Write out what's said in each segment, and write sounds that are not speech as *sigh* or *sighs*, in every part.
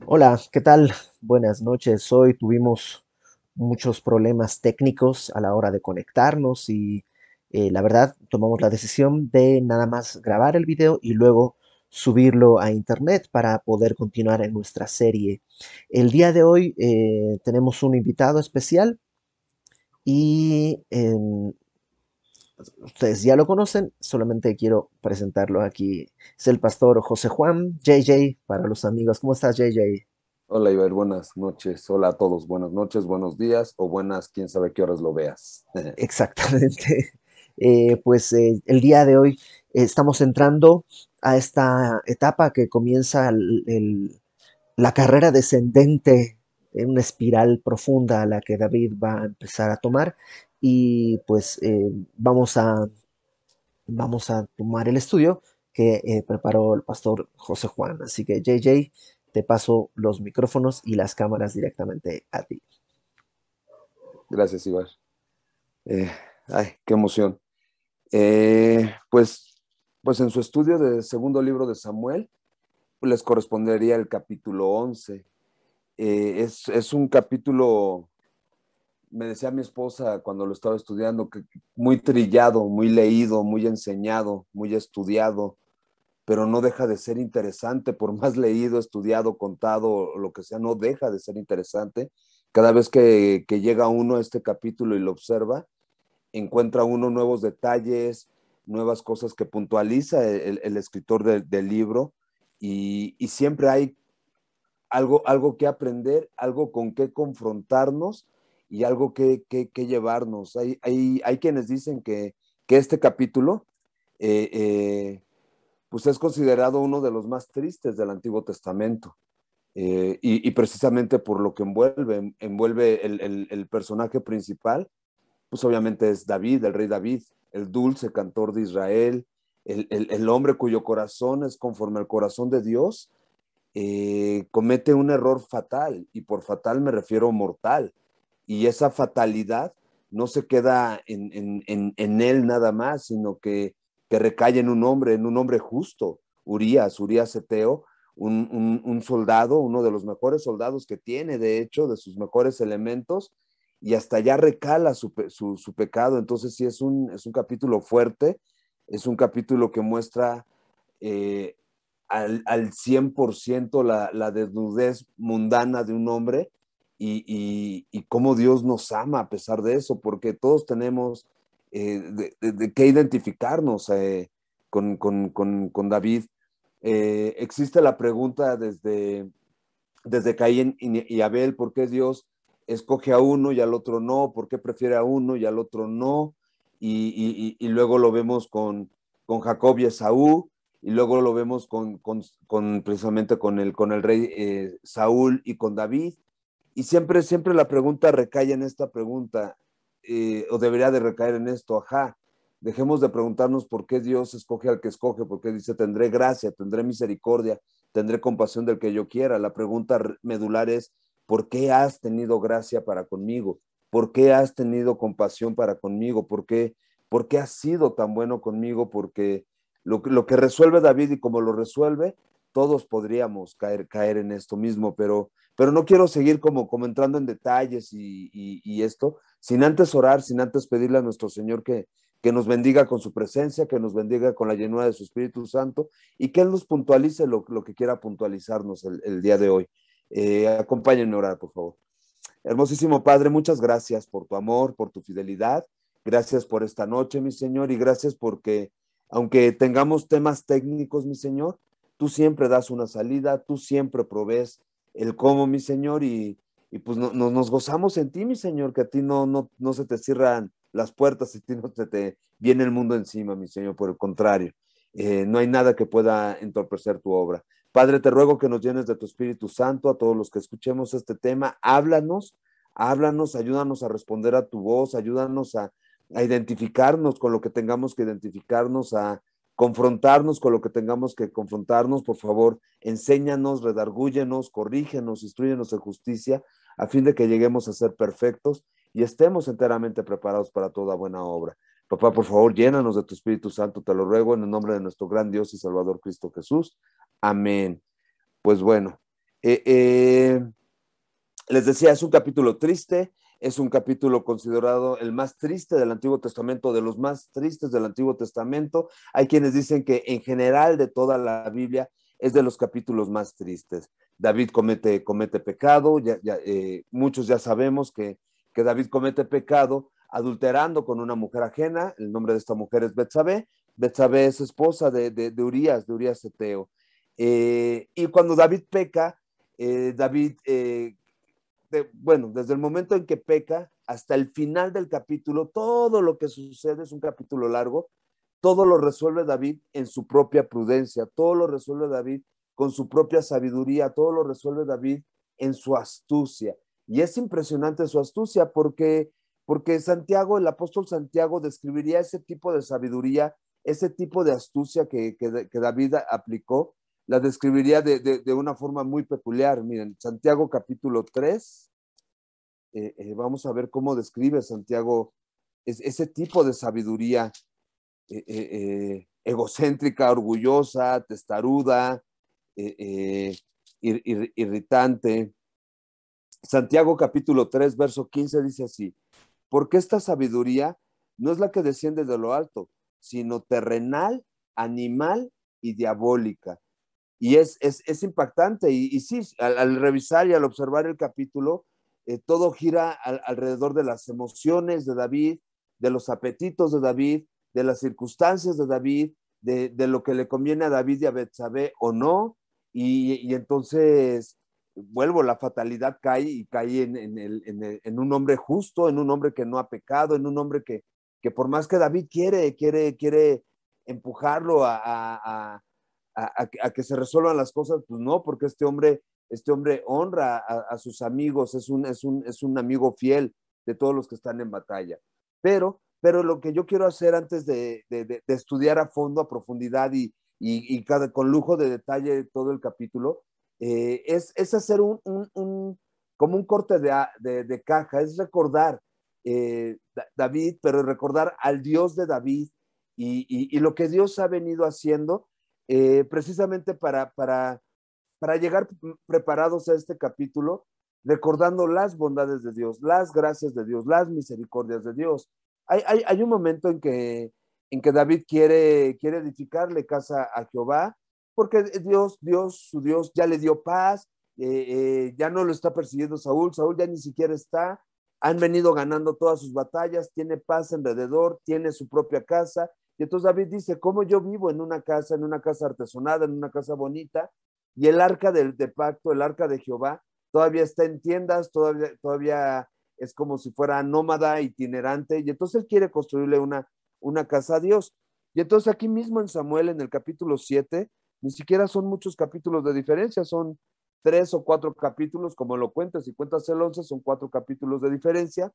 Hola, ¿qué tal? Buenas noches. Hoy tuvimos muchos problemas técnicos a la hora de conectarnos y eh, la verdad tomamos la decisión de nada más grabar el video y luego subirlo a internet para poder continuar en nuestra serie. El día de hoy eh, tenemos un invitado especial y em, ustedes ya lo conocen, solamente quiero presentarlo aquí. Es el pastor José Juan, JJ, para los amigos. ¿Cómo estás, JJ? Hola, Iber, buenas noches. Hola a todos, buenas noches, buenos días o buenas, quién sabe qué horas lo veas. *laughs* Exactamente. *laughs* Eh, pues eh, el día de hoy eh, estamos entrando a esta etapa que comienza el- el- la carrera descendente en una espiral profunda a la que David va a empezar a tomar y pues eh, vamos a, vamos a tomar el estudio que eh, preparó el pastor José Juan. Así que JJ, te paso los micrófonos y las cámaras directamente a ti. Gracias, Ibar. Eh, ay, qué emoción. Eh, pues, pues en su estudio de segundo libro de Samuel, les correspondería el capítulo 11. Eh, es, es un capítulo, me decía mi esposa cuando lo estaba estudiando, que muy trillado, muy leído, muy enseñado, muy estudiado, pero no deja de ser interesante, por *laughs* más leído, estudiado, contado, lo que sea, no deja de ser interesante. Cada vez que, llega uno a este capítulo y lo observa, encuentra uno nuevos detalles, nuevas cosas que puntualiza el, el escritor de, del libro y, y, siempre hay algo, algo que aprender, algo con qué confrontarnos y algo que, que, llevarnos. Hay, hay, hay, quienes dicen que, que este capítulo eh, eh, pues es considerado uno de los más tristes del Antiguo Testamento. Eh, y, precisamente por lo que envuelve, envuelve el, el, el, personaje principal, pues obviamente es David, el rey David, el dulce cantor de Israel, el, el hombre cuyo corazón es conforme al corazón de Dios, comete un error fatal, y por fatal me refiero mortal, y esa fatalidad no se queda en, en, en, en él nada más, sino que que recae en un hombre, en un hombre justo, Urias, Urias Eteo, un, un, un, soldado, uno de los mejores soldados que tiene, de hecho, de sus mejores elementos, y hasta allá recala su, su, su pecado. Entonces sí es un, es un capítulo fuerte, es un capítulo que muestra eh, al, al 100% la, la desnudez mundana de un hombre y, y, cómo Dios nos ama a pesar de eso, porque todos tenemos eh, de, de, qué identificarnos eh, con, con, con, con, David. Eh, existe la pregunta desde, desde Caín y, Abel, ¿por qué Dios escoge a uno y al otro no? ¿Por qué prefiere a uno y al otro no? Y, luego lo vemos con, con Jacob y Esaú, y luego lo vemos con, precisamente con el, con el rey Saúl y con David. Y siempre, siempre la pregunta recae en esta pregunta, eh, o debería de recaer en esto, ajá, dejemos de preguntarnos por qué Dios escoge al que escoge, porque dice, tendré gracia, tendré misericordia, tendré compasión del que yo quiera. La pregunta medular es, ¿por qué has tenido gracia para conmigo? ¿Por qué has tenido compasión para conmigo? ¿Por qué, por qué has sido tan bueno conmigo? Porque lo, lo que resuelve David y como lo resuelve, todos podríamos caer, caer en esto mismo, pero, pero no quiero seguir como, entrando en detalles y, esto, sin antes orar, sin antes pedirle a nuestro Señor que, nos bendiga con su presencia, que nos bendiga con la llenura de su Espíritu Santo y que Él nos puntualice lo, que quiera puntualizarnos el, el día de hoy. Eh, acompáñenme a orar, por favor. Hermosísimo Padre, muchas gracias por tu amor, por tu fidelidad. Gracias por esta noche, mi Señor, y gracias porque, aunque tengamos temas técnicos, mi Señor, tú siempre das una salida, tú siempre provees el cómo, mi Señor, y, y pues no, no, nos gozamos en ti, mi Señor, que a ti no, no, no se te cierran las puertas y a ti no se te viene el mundo encima, mi Señor, por el contrario. Eh, no hay nada que pueda entorpecer tu obra. Padre, te ruego que nos llenes de tu Espíritu Santo a todos los que escuchemos este tema. Háblanos, háblanos, ayúdanos a responder a tu voz, ayúdanos a, a identificarnos con lo que tengamos que identificarnos, a confrontarnos con lo que tengamos que confrontarnos. Por favor, enséñanos, redargúyenos, corrígenos, instruyenos en justicia, a fin de que lleguemos a ser perfectos y estemos enteramente preparados para toda buena obra. Papá, por favor, llénanos de tu Espíritu Santo, te lo ruego en el nombre de nuestro gran Dios y Salvador Cristo Jesús. Amén. Pues bueno, Eh, eh, les decía, es un capítulo triste, es un capítulo considerado el más triste del Antiguo Testamento, de los más tristes del Antiguo Testamento. Hay quienes dicen que en general de toda la Biblia es de los capítulos más tristes. David comete, comete pecado, ya, eh, muchos ya sabemos que, que, David comete pecado adulterando con una mujer ajena, el nombre de esta mujer es Betsabé, Betsabé es esposa de, de, de Urias, de Urias Eteo. Eh, y cuando David peca, eh, David bueno, desde el momento en que peca hasta el final del capítulo, todo lo que sucede es un capítulo largo, todo lo resuelve David en su propia prudencia, todo lo resuelve David con su propia sabiduría, todo lo resuelve David en su astucia. Y es impresionante su astucia porque, porque Santiago, el apóstol Santiago, describiría ese tipo de sabiduría, ese tipo de astucia que, que David aplicó la describiría de, una forma muy peculiar. Miren, Santiago capítulo 3, eh, eh, vamos a ver cómo describe Santiago ese tipo de sabiduría eh, egocéntrica, orgullosa, testaruda, irritante. Santiago capítulo 3, verso 15 dice así, porque esta sabiduría no es la que desciende de lo alto, sino terrenal, animal y diabólica y es, es, impactante. Y, sí, al, revisar y al observar el capítulo, eh, todo gira alrededor de las emociones de David, de los apetitos de David, de las circunstancias de David, de, lo que le conviene a David y a Betsabé o no. Y, entonces, vuelvo, la fatalidad cae y cae en, un hombre justo, en un hombre que no ha pecado, en un hombre que, que por más que David quiere, quiere, quiere empujarlo a, que se resuelvan las cosas, pues no, porque este hombre, este hombre honra a, sus amigos, es un, es, un, es un amigo fiel de todos los que están en batalla. Pero, pero lo que yo quiero hacer antes de, de, estudiar a fondo, a profundidad y, y, cada, con lujo de detalle todo el capítulo, eh, es, es, hacer un, un, como un corte de, de caja, es recordar eh, David, pero recordar al Dios de David y, y, lo que Dios ha venido haciendo eh, precisamente para, para, para llegar preparados a este capítulo, recordando las bondades de Dios, las gracias de Dios, las misericordias de Dios. Hay, hay, hay un momento en que, en que David quiere, quiere edificarle casa a Jehová, porque Dios, Dios, su Dios ya le dio paz, eh, eh, ya no lo está persiguiendo Saúl, Saúl ya ni siquiera está, han venido ganando todas sus batallas, tiene paz alrededor, tiene su propia casa, y entonces David dice, ¿cómo yo vivo en una casa, en una casa artesonada, en una casa bonita? Y el arca del de pacto, el arca de Jehová, todavía está en tiendas, todavía, todavía es como si fuera nómada, itinerante, y entonces él quiere construirle una, una casa a Dios. Y entonces aquí mismo en Samuel, en el capítulo 7, ni siquiera son muchos capítulos de diferencia, son tres o cuatro capítulos, como lo cuentas, si cuentas el 11, son cuatro capítulos de diferencia,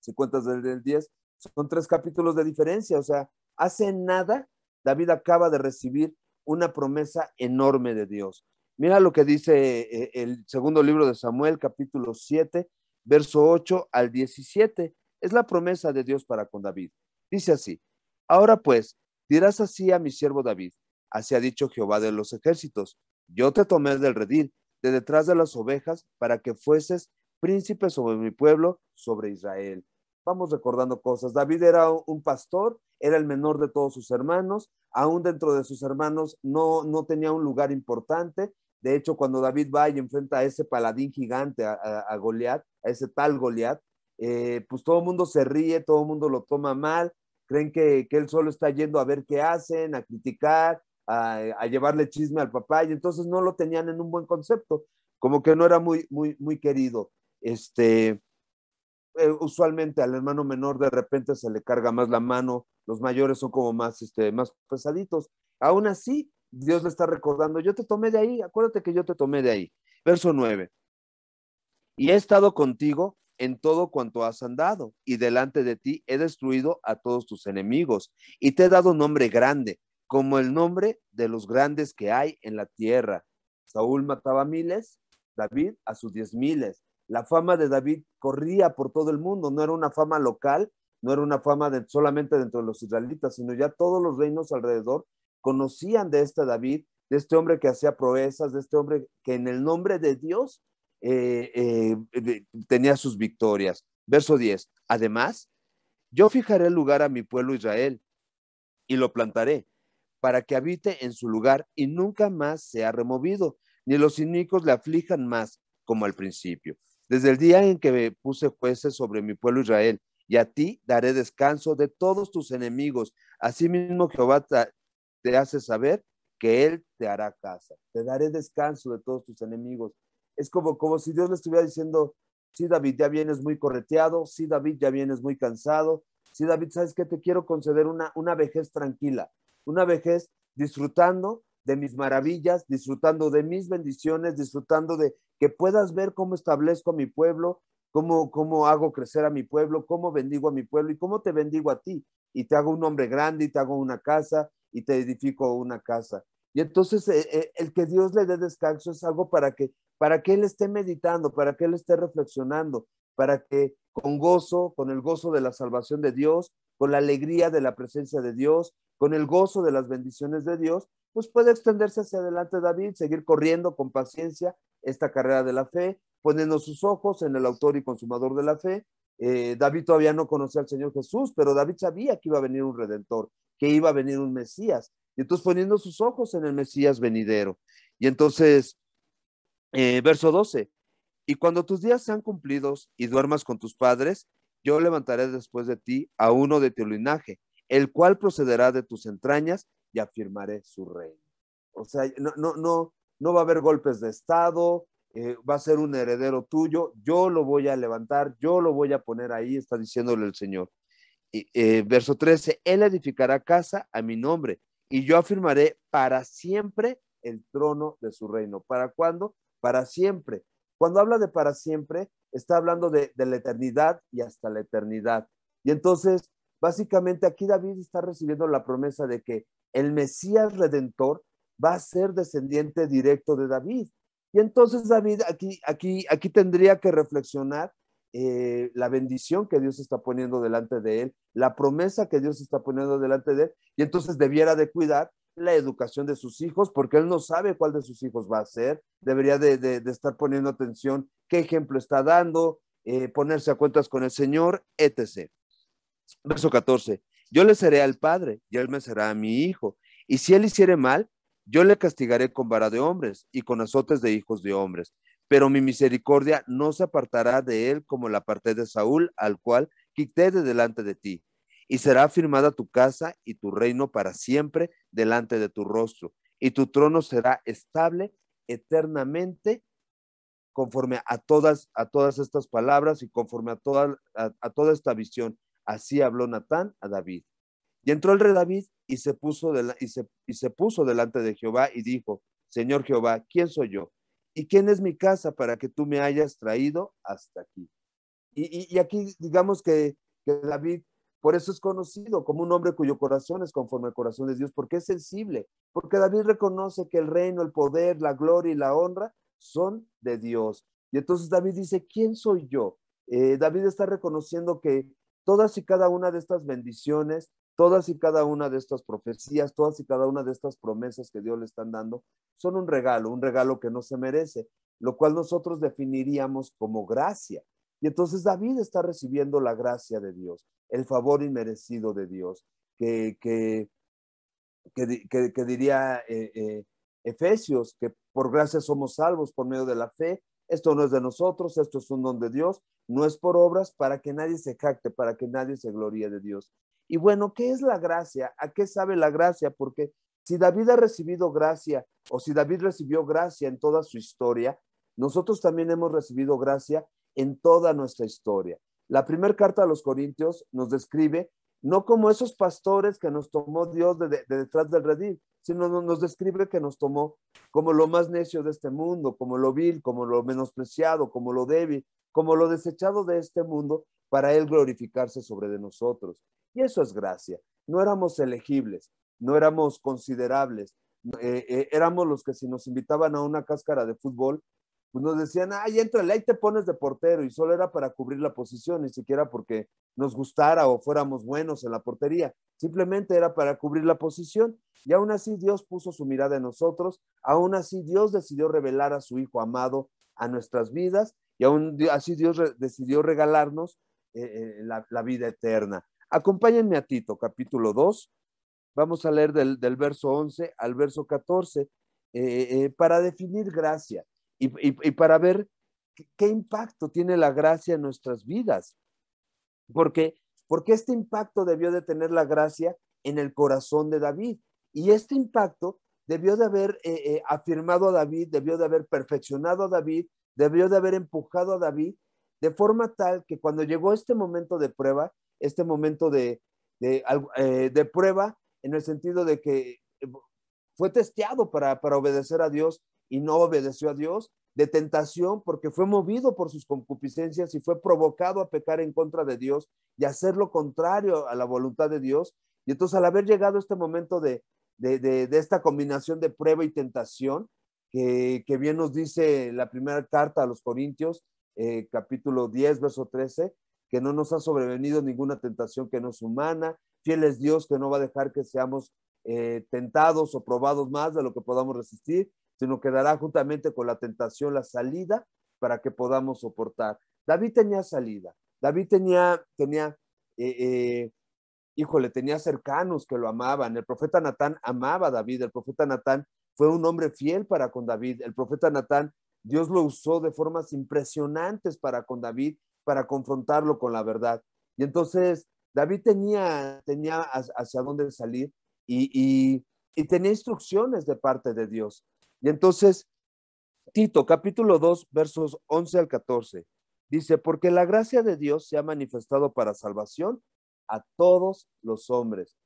si cuentas del, del 10, son tres capítulos de diferencia, o sea, hace nada David acaba de recibir una promesa enorme de Dios. Mira lo que dice eh, el segundo libro de Samuel, capítulo 7, verso 8 al 17. Es la promesa de Dios para con David. Dice así, ahora pues, dirás así a mi siervo David, así ha dicho Jehová de los ejércitos, yo te tomé del redil, de detrás de las ovejas, para que fueses príncipe sobre mi pueblo, sobre Israel vamos recordando cosas. David era un pastor, era el menor de todos sus hermanos, aún dentro de sus hermanos no, no tenía un lugar importante. De hecho, cuando David va y enfrenta a ese paladín gigante, a, a, Goliat, a ese tal Goliat, eh, pues todo el mundo se ríe, todo el mundo lo toma mal, creen que, él solo está yendo a ver qué hacen, a criticar, a, a, llevarle chisme al papá, y entonces no lo tenían en un buen concepto, como que no era muy, muy, muy querido. Este, eh, usualmente al hermano menor de repente se le carga más la mano, los mayores son como más, este, más pesaditos. Aún así, Dios le está recordando, yo te tomé de ahí, acuérdate que yo te tomé de ahí. Verso 9. Y he estado contigo en todo cuanto has andado, y delante de ti he destruido a todos tus enemigos, y te he dado nombre grande, como el nombre de los grandes que hay en la tierra. Saúl mataba miles, David a sus diez miles la fama de David corría por todo el mundo, no era una fama local, no era una fama solamente dentro de los israelitas, sino ya todos los reinos alrededor conocían de este David, de este hombre que hacía proezas, de este hombre que en el nombre de Dios eh, eh, tenía sus victorias. Verso 10. Además, yo fijaré el lugar a mi pueblo Israel y lo plantaré para que habite en su lugar y nunca más sea removido, ni los iniquos le aflijan más como al principio. Desde el día en que puse jueces sobre mi pueblo Israel, y a ti daré descanso de todos tus enemigos. Asimismo Jehová te hace saber que Él te hará casa. Te daré descanso de todos tus enemigos. Es como, como si Dios le estuviera diciendo, sí, David, ya vienes muy correteado, sí, David, ya vienes muy cansado, sí, David, ¿sabes qué? Te quiero conceder una, una vejez tranquila, una vejez disfrutando de mis maravillas, disfrutando de mis bendiciones, disfrutando de que puedas ver cómo establezco a mi pueblo, cómo, cómo hago crecer a mi pueblo, cómo bendigo a mi pueblo y cómo te bendigo a ti. Y te hago un hombre grande y te hago una casa y te edifico una casa. Y entonces eh, eh, el que Dios le dé descanso es algo para que, para que Él esté meditando, para que Él esté reflexionando, para que con gozo, con el gozo de la salvación de Dios, con la alegría de la presencia de Dios, con el gozo de las bendiciones de Dios, pues puede extenderse hacia adelante David, seguir corriendo con paciencia esta carrera de la fe, poniendo sus ojos en el autor y consumador de la fe. Eh, David todavía no conocía al Señor Jesús, pero David sabía que iba a venir un redentor, que iba a venir un Mesías. Y entonces poniendo sus ojos en el Mesías venidero. Y entonces, eh, verso 12, y cuando tus días sean cumplidos y duermas con tus padres, yo levantaré después de ti a uno de tu linaje, el cual procederá de tus entrañas y afirmaré su reino. O sea, no, no, no, no va a haber golpes de Estado, eh, va a ser un heredero tuyo, yo lo voy a levantar, yo lo voy a poner ahí, está diciéndole el Señor. Eh, verso 13, Él edificará casa a mi nombre y yo afirmaré para siempre el trono de su reino. ¿Para cuándo? Para siempre. Cuando habla de para siempre, está hablando de, de la eternidad y hasta la eternidad. Y entonces, básicamente aquí David está recibiendo la promesa de que el Mesías redentor va a ser descendiente directo de David. Y entonces David aquí, aquí, aquí tendría que reflexionar eh, la bendición que Dios está poniendo delante de él, la promesa que Dios está poniendo delante de él, y entonces debiera de cuidar la educación de sus hijos, porque él no sabe cuál de sus hijos va a ser, debería de, estar poniendo atención qué ejemplo está dando, eh, ponerse a cuentas con el Señor, etc. Verso 14, yo le seré al Padre y él me será a mi hijo, y si él hiciere mal, yo le castigaré con vara de hombres y con azotes de hijos de hombres pero mi misericordia no se apartará de él como la parte de Saúl, al cual quité de delante de ti. Y será firmada tu casa y tu reino para siempre delante de tu rostro, y tu trono será estable eternamente conforme a todas, a todas estas palabras y conforme a toda, a, toda esta visión. Así habló Natán a David. Y entró el rey David y se, puso y, se, puso delante de Jehová y dijo, Señor Jehová, ¿quién soy yo? ¿Y quién es mi casa para que tú me hayas traído hasta aquí? Y, aquí digamos que, David, por eso es conocido como un hombre cuyo corazón es conforme al corazón de Dios, porque es sensible, porque David reconoce que el reino, el poder, la gloria y la honra son de Dios. Y entonces David dice, ¿quién soy yo? Eh, David está reconociendo que todas y cada una de estas bendiciones, Todas y cada una de estas profecías, todas y cada una de estas promesas que Dios le están dando, son un regalo, un regalo que no se merece, lo cual nosotros definiríamos como gracia. Y entonces David está recibiendo la gracia de Dios, el favor inmerecido de Dios, que, que, que, diría eh, eh, Efesios, que por gracia somos salvos por medio de la fe. Esto no es de nosotros, esto es un don de Dios, no es por obras para que nadie se jacte, para que nadie se gloríe de Dios. Y bueno, ¿qué es la gracia? ¿A qué sabe la gracia? Porque si David ha recibido gracia o si David recibió gracia en toda su historia, nosotros también hemos recibido gracia en toda nuestra historia. La primera carta a los Corintios nos describe no como esos pastores que nos tomó Dios de, detrás del redil, sino nos describe que nos tomó como lo más necio de este mundo, como lo vil, como lo menospreciado, como lo débil, como lo desechado de este mundo, para Él glorificarse sobre de nosotros. Y eso es gracia. No éramos elegibles, no éramos considerables, eh, eh, éramos los que si nos invitaban a una cáscara de fútbol, pues nos decían, ay, entrale, ahí te pones de portero, y solo era para cubrir la posición, ni siquiera porque nos gustara o fuéramos buenos en la portería, simplemente era para cubrir la posición, y aún así Dios puso su mirada en nosotros, aún así Dios decidió revelar a su Hijo amado a nuestras vidas, y aún así Dios decidió regalarnos eh, eh, la, vida eterna. Acompáñenme a Tito, capítulo 2, vamos a leer del, verso 11 al verso 14, eh, para definir gracia y, para ver qué impacto tiene la gracia en nuestras vidas. Porque, porque este impacto debió de tener la gracia en el corazón de David. Y este impacto debió de haber eh, eh, afirmado a David, debió de haber perfeccionado a David, debió de haber empujado a David de forma tal que cuando llegó este momento de prueba, este momento de, de, eh, prueba, en el sentido de que fue testeado para, para obedecer a Dios y no obedeció a Dios, de tentación porque fue movido por sus concupiscencias y fue provocado a pecar en contra de Dios y hacer lo contrario a la voluntad de Dios. Y entonces al haber llegado este momento de, de, esta combinación de prueba y tentación, que, que, bien nos dice la primera carta a los Corintios, eh, capítulo 10, verso 13, que no nos ha sobrevenido ninguna tentación que no es humana, fiel es Dios que no va a dejar que seamos eh, tentados o probados más de lo que podamos resistir, sino que dará juntamente con la tentación la salida para que podamos soportar. David tenía salida, David tenía, tenía, eh, eh, híjole, tenía cercanos que lo amaban. El profeta Natán amaba a David, el profeta Natán fue un hombre fiel para con David. El profeta Natán, Dios lo usó de formas impresionantes para con David, para confrontarlo con la verdad. Y entonces David tenía, tenía hacia dónde salir y, y tenía instrucciones de parte de Dios. Y entonces, Tito, capítulo 2, versos 11 al 14, dice, porque la gracia de Dios se ha manifestado para salvación a todos los hombres.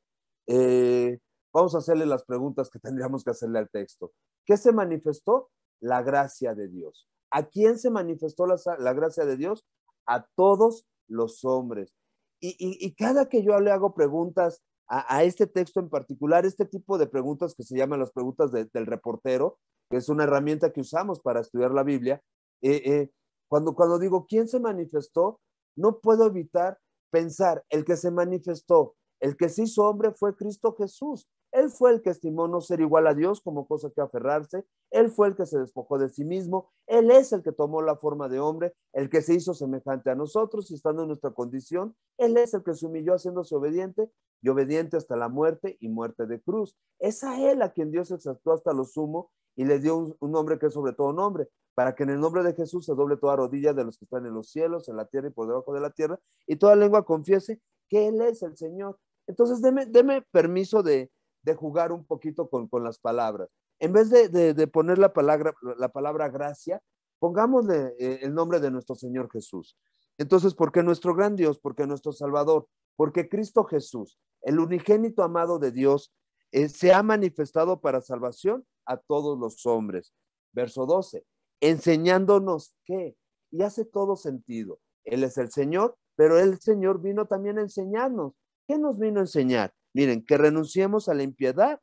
Eh, vamos a hacerle las preguntas que *laughs* tendríamos que hacerle al texto. ¿Qué se manifestó? La gracia de Dios. ¿A quién se manifestó la, gracia de Dios? A todos los hombres. Y, cada que yo le hago preguntas a, este texto en particular, este tipo de preguntas que se llaman las preguntas del reportero, que es una herramienta que usamos para estudiar la Biblia, eh, eh, cuando, cuando digo quién se manifestó, no puedo evitar pensar, el que se manifestó, el que se hizo hombre fue Cristo Jesús. Él fue el que estimó no ser igual a Dios como cosa que aferrarse. Él fue el que se despojó de sí mismo. Él es el que tomó la forma de hombre, el que se hizo semejante a nosotros y estando en nuestra condición. Él es el que se humilló haciéndose obediente y obediente hasta la muerte y muerte de cruz. Es a Él a quien Dios exaltó hasta lo sumo y le dio un, nombre que es sobre todo nombre, para que en el nombre de Jesús se doble toda rodilla de los que están en los cielos, en la tierra y por debajo de la tierra, y toda lengua confiese que Él es el Señor. Entonces, deme, permiso de, jugar un poquito con, las palabras. En vez de, poner la palabra, la palabra gracia, pongámosle eh, el nombre de nuestro Señor Jesús. Entonces, ¿por qué nuestro gran Dios? Porque nuestro Salvador, porque Cristo Jesús, el unigénito amado de Dios, eh, se ha manifestado para salvación a todos los hombres. Verso 12, enseñándonos qué, y hace todo sentido. Él es el Señor, pero el Señor vino también a enseñarnos. ¿Qué nos vino a enseñar? Miren, que renunciemos a la impiedad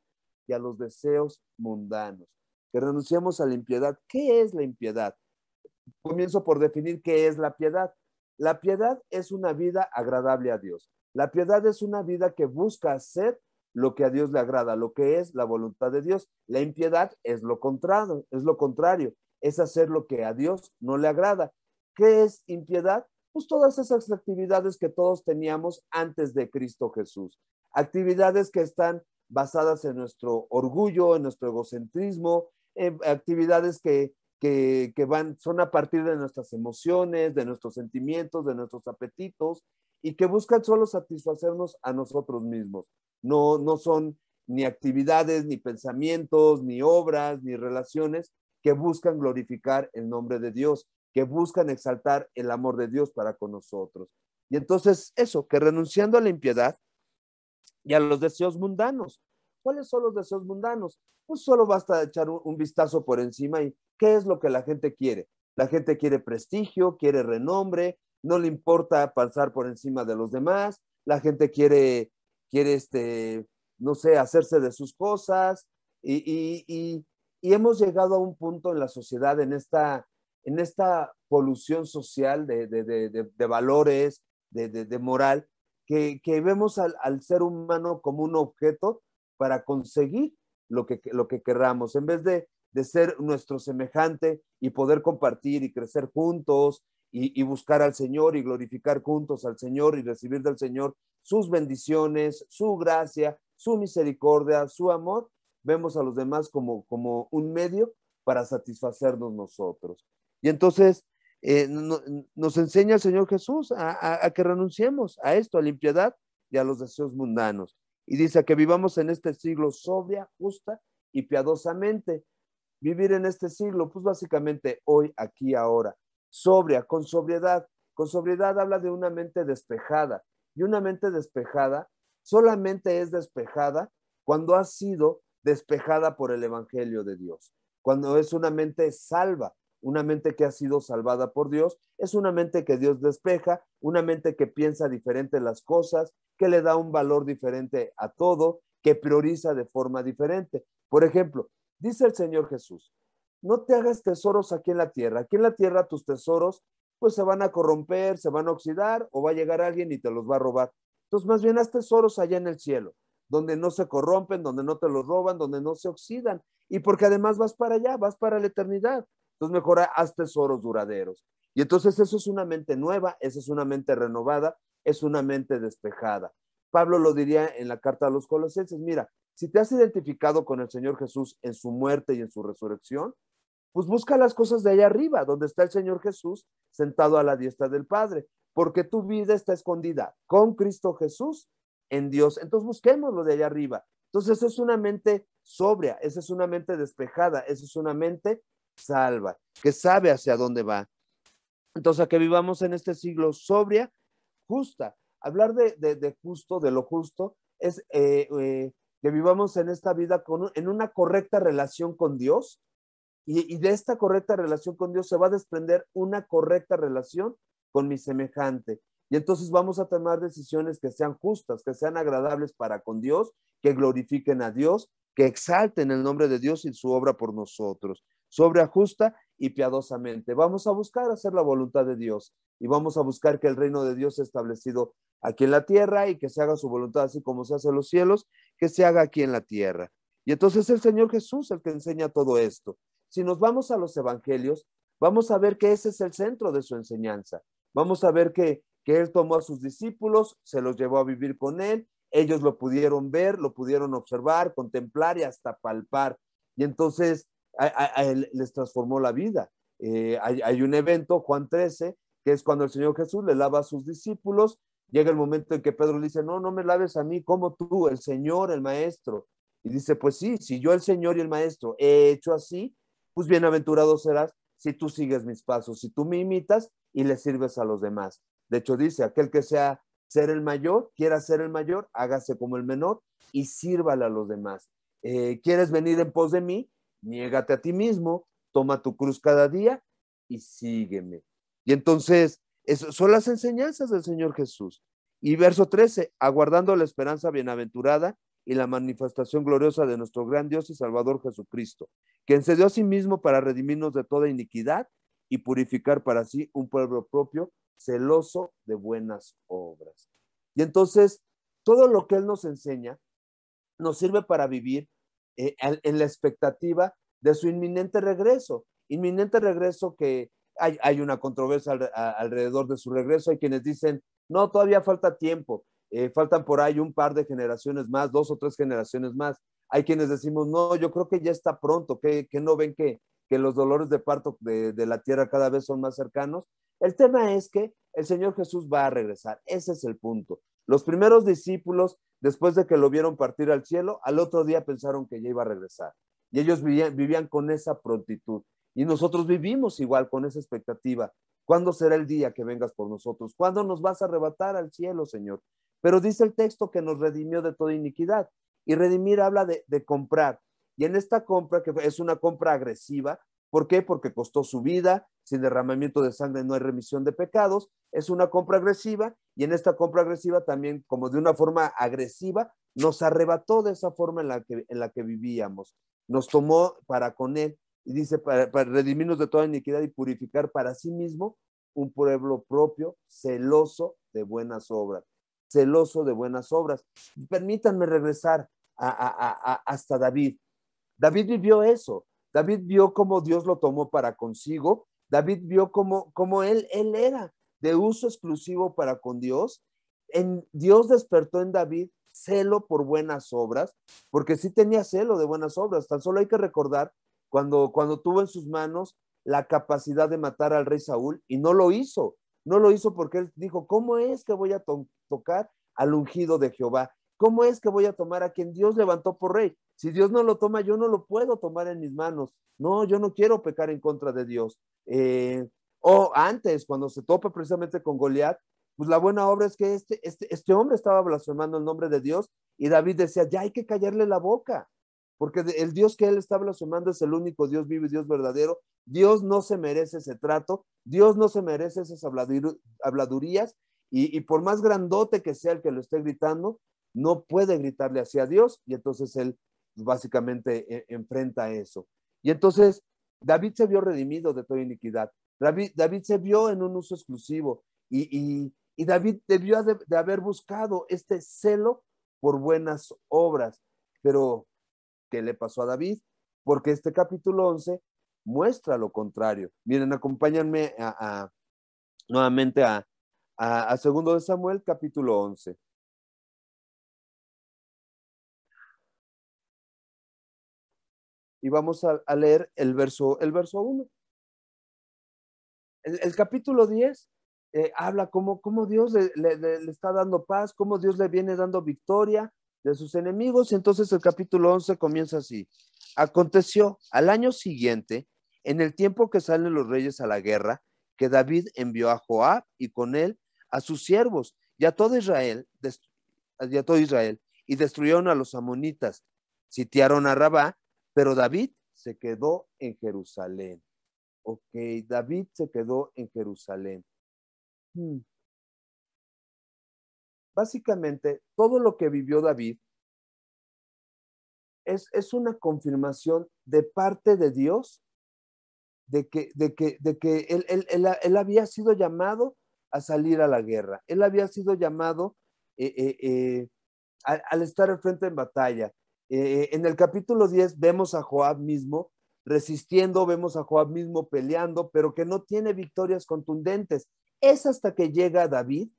y a los deseos mundanos. Que renunciemos a la impiedad. ¿Qué es la impiedad? Comienzo por definir qué es la piedad. La piedad es una vida agradable a Dios. La piedad es una vida que busca hacer lo que a Dios le agrada, lo que es la voluntad de Dios. La impiedad es lo contrario, es lo contrario, es hacer lo que a Dios no le agrada. ¿Qué es impiedad? Pues todas esas actividades que todos teníamos antes de Cristo Jesús. Actividades que están basadas en nuestro orgullo, en nuestro egocentrismo, actividades que, que, que van, son a partir de nuestras emociones, de nuestros sentimientos, de nuestros apetitos y que buscan solo satisfacernos a nosotros mismos no, no son ni actividades, ni pensamientos, ni obras, ni relaciones que buscan glorificar el nombre de Dios, que buscan exaltar el amor de Dios para con nosotros. Y entonces eso, que renunciando a la impiedad y a los deseos mundanos. ¿Cuáles son los deseos mundanos? Pues solo basta echar un, un vistazo por encima y qué es lo que la gente quiere. La gente quiere prestigio, quiere renombre, no le importa pasar por encima de los demás, la gente quiere quiere, este, no sé, hacerse de sus cosas y, y, y, hemos llegado a un punto en la sociedad, en esta, en esta polución social de, de, de, de valores, de, moral, que, que vemos al, ser humano como un objeto para conseguir lo que, lo que querramos, en vez de, ser nuestro semejante y poder compartir y crecer juntos y, buscar al Señor y glorificar juntos al Señor y recibir del Señor sus bendiciones, su gracia, su misericordia, su amor, vemos a los demás como, como un medio para satisfacernos nosotros. Y entonces eh, nos enseña el Señor Jesús a, que renunciemos a esto, a la impiedad y a los deseos mundanos. Y dice que vivamos en este siglo sobria, justa y piadosamente. Vivir en este siglo, pues básicamente hoy, aquí, ahora. Sobria, con sobriedad. Con sobriedad habla de una mente despejada. Y una mente despejada solamente es despejada cuando ha sido despejada por el Evangelio de Dios. Cuando es una mente salva, una mente que ha sido salvada por Dios, es una mente que Dios despeja, una mente que piensa diferente las cosas, que le da un valor diferente a todo, que prioriza de forma diferente. Por ejemplo, dice el Señor Jesús, no te hagas tesoros aquí en la tierra. Aquí en la tierra tus tesoros pues se van a corromper, se van a oxidar o va a llegar alguien y te los va a robar. Entonces, más bien haz tesoros allá en el cielo, donde no se corrompen, donde no te los roban, donde no se oxidan. Y porque además vas para allá, vas para la eternidad. Entonces, mejor haz tesoros duraderos. Y entonces eso es una mente nueva, esa es una mente renovada, es una mente despejada. Pablo lo diría en la carta a los colosenses, mira, si te has identificado con el Señor Jesús en su muerte y en su resurrección, pues busca las cosas de allá arriba, donde está el Señor Jesús sentado a la diestra del Padre, porque tu vida está escondida con Cristo Jesús en Dios. Entonces busquemos lo de allá arriba. Entonces esa es una mente sobria, esa es una mente despejada, esa es una mente salva, que sabe hacia dónde va. Entonces, a que vivamos en este siglo sobria, justa. Hablar de, justo, de lo justo, es eh, eh, que vivamos en esta vida con, en una correcta relación con Dios. Y, de esta correcta relación con Dios se va a desprender una correcta relación con mi semejante. Y entonces vamos a tomar decisiones que sean justas, que sean agradables para con Dios, que glorifiquen a Dios, que exalten el nombre de Dios y su obra por nosotros sobre justa y piadosamente. Vamos a buscar hacer la voluntad de Dios y vamos a buscar que el reino de Dios sea establecido aquí en la tierra y que se haga su voluntad así como se hace en los cielos, que se haga aquí en la tierra. Y entonces el Señor Jesús el que enseña todo esto. Si nos vamos a los evangelios, vamos a ver que ese es el centro de su enseñanza. Vamos a ver que, que Él tomó a sus discípulos, se los llevó a vivir con Él, ellos lo pudieron ver, lo pudieron observar, contemplar y hasta palpar. Y entonces a, él les transformó la vida. Eh, hay, un evento, Juan 13, que es cuando el Señor Jesús le lava a sus discípulos. Llega el momento en que Pedro le dice, no, no me laves a mí como tú, el Señor, el Maestro. Y dice, pues sí, si yo el Señor y el Maestro he hecho así, pues bienaventurado serás si tú sigues mis pasos, si tú me imitas y le sirves a los demás. De hecho, dice, aquel que sea ser el mayor, quiera ser el mayor, hágase como el menor y sírvale a los demás. Eh, ¿Quieres venir en pos de mí? niégate a ti mismo, toma tu cruz cada día y sígueme. Y entonces, esas son las enseñanzas del Señor Jesús. Y verso 13, aguardando la esperanza bienaventurada y la manifestación gloriosa de nuestro gran Dios y Salvador Jesucristo, quien se dio a sí mismo para redimirnos de toda iniquidad y purificar para sí un pueblo propio, celoso de buenas obras. Y entonces, todo lo que Él nos enseña nos sirve para vivir eh, en la expectativa de su inminente regreso. Inminente regreso que hay, una controversia alrededor de su regreso. Hay quienes dicen, no, todavía falta tiempo. Eh, faltan por ahí un par de generaciones más, dos o tres generaciones más. Hay quienes decimos, no, yo creo que ya está pronto, que, no ven que, que, los dolores de parto de, de la tierra cada vez son más cercanos. El tema es que el Señor Jesús va a regresar. Ese es el punto. Los primeros discípulos después de que lo vieron partir al cielo, al otro día pensaron que ya iba a regresar. Y ellos vivían, con esa prontitud. Y nosotros vivimos igual con esa expectativa. ¿Cuándo será el día que vengas por nosotros? ¿Cuándo nos vas a arrebatar al cielo, Señor? Pero dice el texto que nos redimió de toda iniquidad. Y redimir habla de, comprar. Y en esta compra, que es una compra agresiva, ¿Por qué? Porque costó su vida, sin derramamiento de sangre no hay remisión de pecados, es una compra agresiva y en esta compra agresiva también, como de una forma agresiva, nos arrebató de esa forma en la que, en la que vivíamos, nos tomó para con él y dice, para, para redimirnos de toda iniquidad y purificar para sí mismo un pueblo propio, celoso de buenas obras, celoso de buenas obras. Permítanme regresar hasta David. David vivió eso. David vio cómo Dios lo tomó para consigo. David vio cómo, cómo él, él era de uso exclusivo para con Dios. En, Dios despertó en David celo por buenas obras, porque sí tenía celo de buenas obras. Tan solo hay que recordar cuando, cuando tuvo en sus manos la capacidad de matar al rey Saúl y no lo hizo. No lo hizo porque él dijo, ¿cómo es que voy a al ungido de Jehová? ¿Cómo es que voy a tomar a quien Dios levantó por rey? Si Dios no lo toma, yo no lo puedo tomar en mis manos. No, yo no quiero pecar en contra de Dios. Eh, o antes, cuando se topa precisamente con Goliat, pues la buena obra es que este, este, este hombre estaba blasfemando el nombre de Dios y David decía, ya hay que callarle la boca porque el Dios que él está blasfemando es el único Dios vivo y Dios verdadero. Dios no se merece ese trato, Dios no se merece esas habladurías, y, por más grandote que sea el que lo esté gritando, no puede gritarle hacia Dios, y entonces él básicamente e, enfrenta eso. Y entonces David se vio redimido de toda iniquidad. David, David se vio en un uso exclusivo, y, y David debió de, de haber buscado este celo por buenas obras, pero qué le pasó a David, porque este capítulo 11 muestra lo contrario. Miren, acompáñenme a, nuevamente a, a, segundo de Samuel, capítulo 11. Y vamos a, leer el verso, el verso 1. El, capítulo 10 eh, habla cómo, cómo Dios le, le, está dando paz, cómo Dios le viene dando victoria, de sus enemigos. Y entonces el capítulo 11 comienza así. Aconteció al año siguiente, en el tiempo que salen los reyes a la guerra, que David envió a Joab y con él a sus siervos y a todo Israel, y todo Israel, y destruyeron a los amonitas, sitiaron a Rabá, pero David se quedó en Jerusalén. Ok, David se quedó en Jerusalén. Hmm básicamente todo lo que vivió David es, es, una confirmación de parte de Dios de que, de que, de que él, él, él, había sido llamado a salir a la guerra. Él había sido llamado eh, eh, eh, al, estar al frente en batalla. en el capítulo 10 vemos a Joab mismo resistiendo, vemos a Joab mismo peleando, pero que no tiene victorias contundentes. Es hasta que llega David